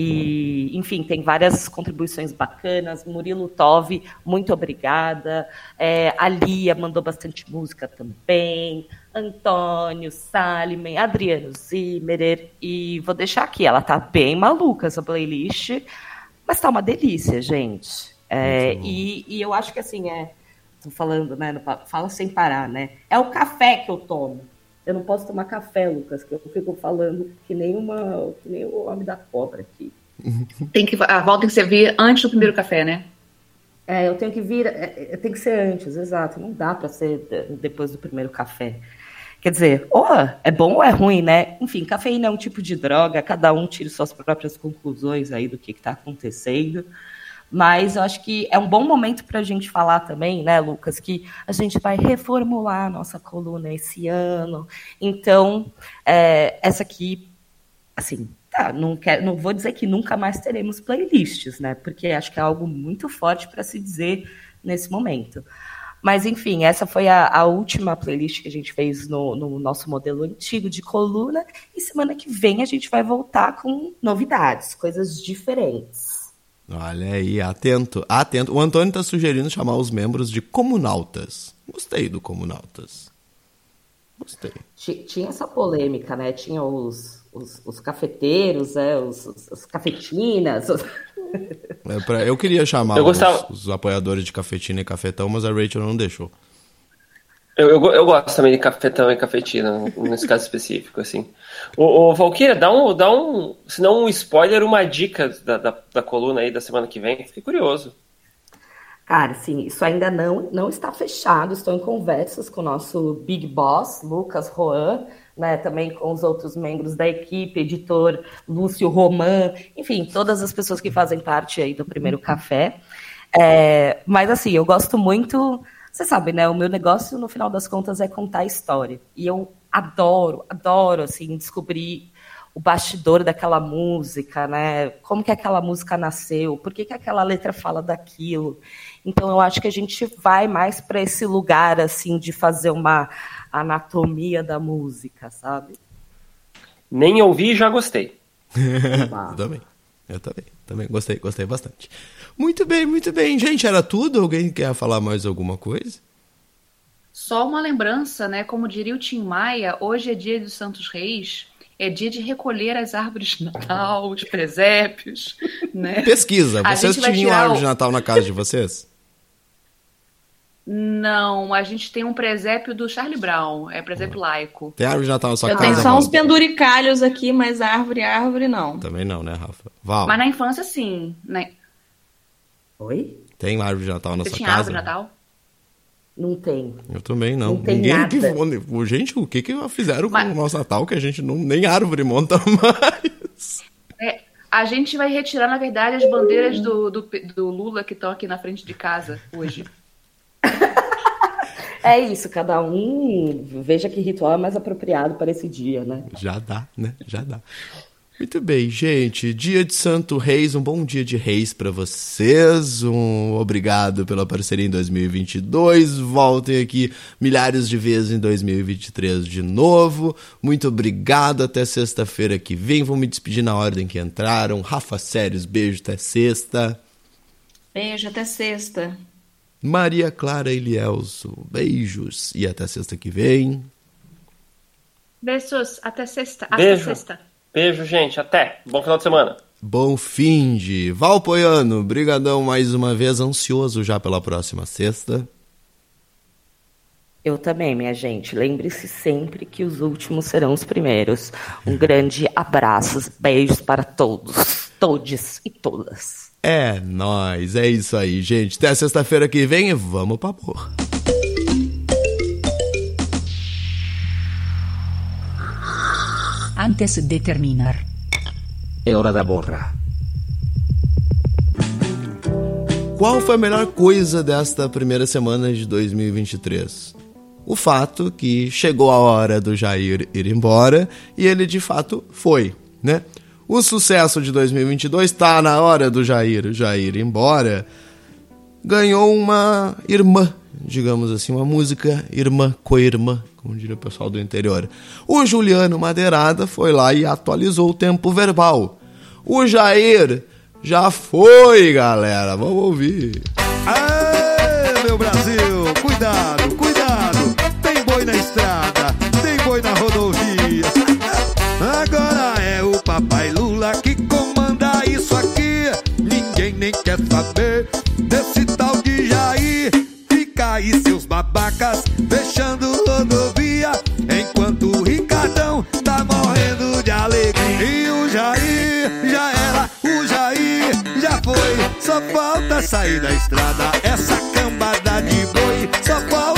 E, enfim, tem várias contribuições bacanas. Murilo Tove, muito obrigada. É, a Lia mandou bastante música também. Antônio, Salimen, Adriano Zimmerer. E vou deixar aqui, ela tá bem maluca essa playlist, mas tá uma delícia, gente. É, e, e, eu acho que assim, é. Tô falando, né? Fala sem parar, né? É o café que eu tomo. Eu não posso tomar café, Lucas, que eu fico falando que nem, uma, que nem o homem da cobra aqui. *laughs* Tem que, a volta tem que servir antes do primeiro café, né? É, eu tenho que vir, é, é tem que ser antes, exato. Não dá para ser depois do primeiro café. Quer dizer, ou é bom ou é ruim, né? Enfim, cafeína é um tipo de droga, cada um tira suas próprias conclusões aí do que está acontecendo. Mas eu acho que é um bom momento para a gente falar também, né, Lucas, que a gente vai reformular a nossa coluna esse ano. Então, é, essa aqui, assim, tá, não, quer, não vou dizer que nunca mais teremos playlists, né? Porque acho que é algo muito forte para se dizer nesse momento. Mas, enfim, essa foi a, a, última playlist que a gente fez no, no, nosso modelo antigo de coluna. E semana que vem a gente vai voltar com novidades, coisas diferentes. Olha aí, atento, atento. O Antônio está sugerindo chamar os membros de comunautas. Gostei do comunautas. Gostei. Tinha essa polêmica, né? Tinha os, os, os cafeteiros, é, os, os, os cafetinas. Os... É pra, eu queria chamar eu gostava... os, os apoiadores de cafetina e cafetão, mas a Rachel não deixou. Eu, eu, eu, gosto também de cafetão e cafetina, nesse caso específico, assim. O, Valkyria, dá um, dá um, se não um spoiler, uma dica da, da, da, coluna aí da semana que vem. Fiquei curioso. Cara, sim, isso ainda não, não está fechado. Estou em conversas com o nosso Big Boss, Lucas Roan, né, também com os outros membros da equipe, editor Lúcio Roman, enfim, todas as pessoas que fazem parte aí do Primeiro Café. É, mas, assim, eu gosto muito você sabe, né? O meu negócio, no final das contas, é contar a história. E eu adoro, adoro, assim, descobrir o bastidor daquela música, né? Como que aquela música nasceu? Por que, que aquela letra fala daquilo? Então, eu acho que a gente vai mais para esse lugar, assim, de fazer uma anatomia da música, sabe? Nem ouvi e já gostei. *laughs* eu também. Eu também. Também gostei, gostei bastante. Muito bem, muito bem. Gente, era tudo? Alguém quer falar mais alguma coisa? Só uma lembrança, né? Como diria o Tim Maia, hoje é dia dos Santos Reis. É dia de recolher as árvores de Natal, os presépios, *laughs* né? Pesquisa. Vocês tinham árvore o... de Natal na casa de vocês? Não, a gente tem um presépio do Charlie Brown, é presépio laico. Tem árvore de Natal na sua Eu casa? Eu tenho só uns penduricalhos aqui, mas árvore, árvore não. Também não, né, Rafa? Val. Mas na infância, sim. Né? Oi? Tem árvore de Natal na Você sua tinha casa? árvore de Natal? Não tem. Eu também não. Não tem Ninguém nada. Que, gente, o que que fizeram Mas... com o nosso Natal que a gente não nem árvore monta *laughs* mais? É, a gente vai retirar, na verdade, as bandeiras do, do, do Lula que estão aqui na frente de casa hoje. É isso, cada um veja que ritual é mais apropriado para esse dia, né? Já dá, né? Já dá. Muito bem, gente. Dia de Santo Reis, um bom dia de Reis para vocês. Um obrigado pela parceria em 2022. Voltem aqui milhares de vezes em 2023 de novo. Muito obrigado. Até sexta-feira que vem. Vou me despedir na ordem que entraram. Rafa Sérios, beijo até sexta. Beijo até sexta. Maria Clara Elielso, beijos e até sexta que vem. Beijos, até sexta. Beijo. Até sexta. Beijo, gente. Até. Bom final de semana. Bom fim de Valpoiano, brigadão mais uma vez, ansioso já pela próxima sexta. Eu também, minha gente. Lembre-se sempre que os últimos serão os primeiros. Um *laughs* grande abraço, beijos para todos, todes e todas. É nóis, é isso aí, gente. Até sexta-feira que vem e vamos pra porra. Antes de terminar. É hora da borra. Qual foi a melhor coisa desta primeira semana de 2023? O fato que chegou a hora do Jair ir embora e ele de fato foi, né? O sucesso de 2022 está na hora do Jair, Jair ir embora. Ganhou uma irmã, digamos assim, uma música irmã, co-irmã, como diria o pessoal do interior. O Juliano Madeirada foi lá e atualizou o tempo verbal. O Jair já foi, galera. Vamos ouvir. Aê, meu Brasil! Cuidado, cuidado! Tem boi na estrada, tem boi na rodovia. Agora é o papai Lula que comanda isso aqui. Ninguém nem quer saber desse tal de Jair. Fica aí seus babacas fechando Só falta sair da estrada. Essa cambada de boi. Só falta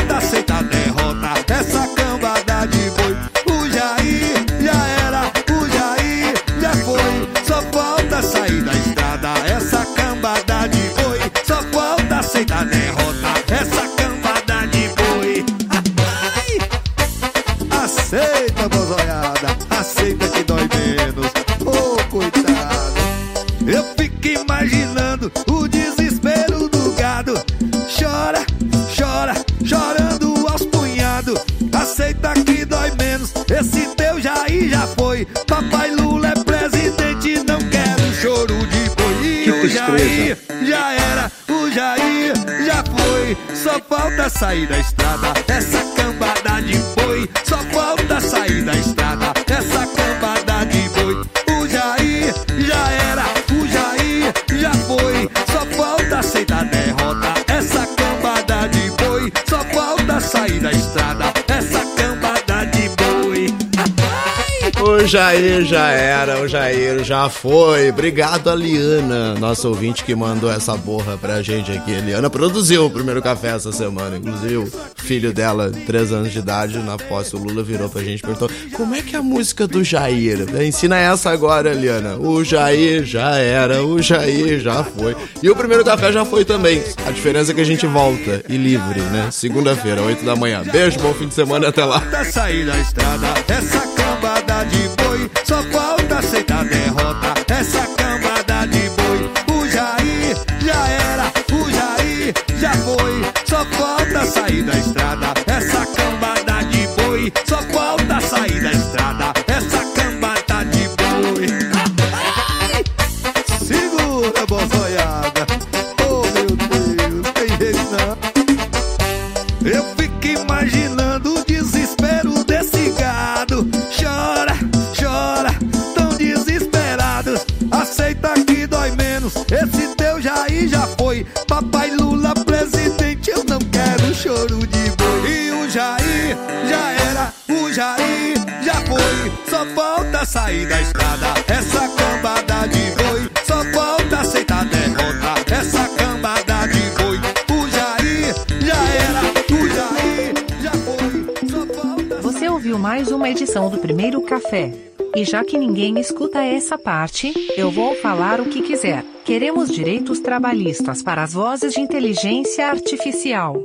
Aceita que dói menos. Esse teu Jair já foi. Papai Lula é presidente, não quero choro de boi. E o Jair já era, o Jair já foi. Só falta sair da estrada. Essa cambada de Jair já era, o Jair já foi. Obrigado a Liana, nossa ouvinte que mandou essa borra pra gente aqui. A Liana produziu o primeiro café essa semana, inclusive o filho dela, 3 anos de idade, na posse, o Lula virou pra gente e perguntou: como é que é a música do Jair? Ensina essa agora, Liana. O Jair já era, o Jair já foi. E o primeiro café já foi também. A diferença é que a gente volta e livre, né? Segunda-feira, 8 da manhã. Beijo, bom fim de semana até lá. Falta sair da estrada, essa cambada de. Só falta aceitar a derrota, essa cambada de boi. O Jair já era, o Jair já foi. Só falta sair da estrada, uma edição do Primeiro Café. E já que ninguém escuta essa parte, eu vou falar o que quiser. Queremos direitos trabalhistas para as vozes de inteligência artificial.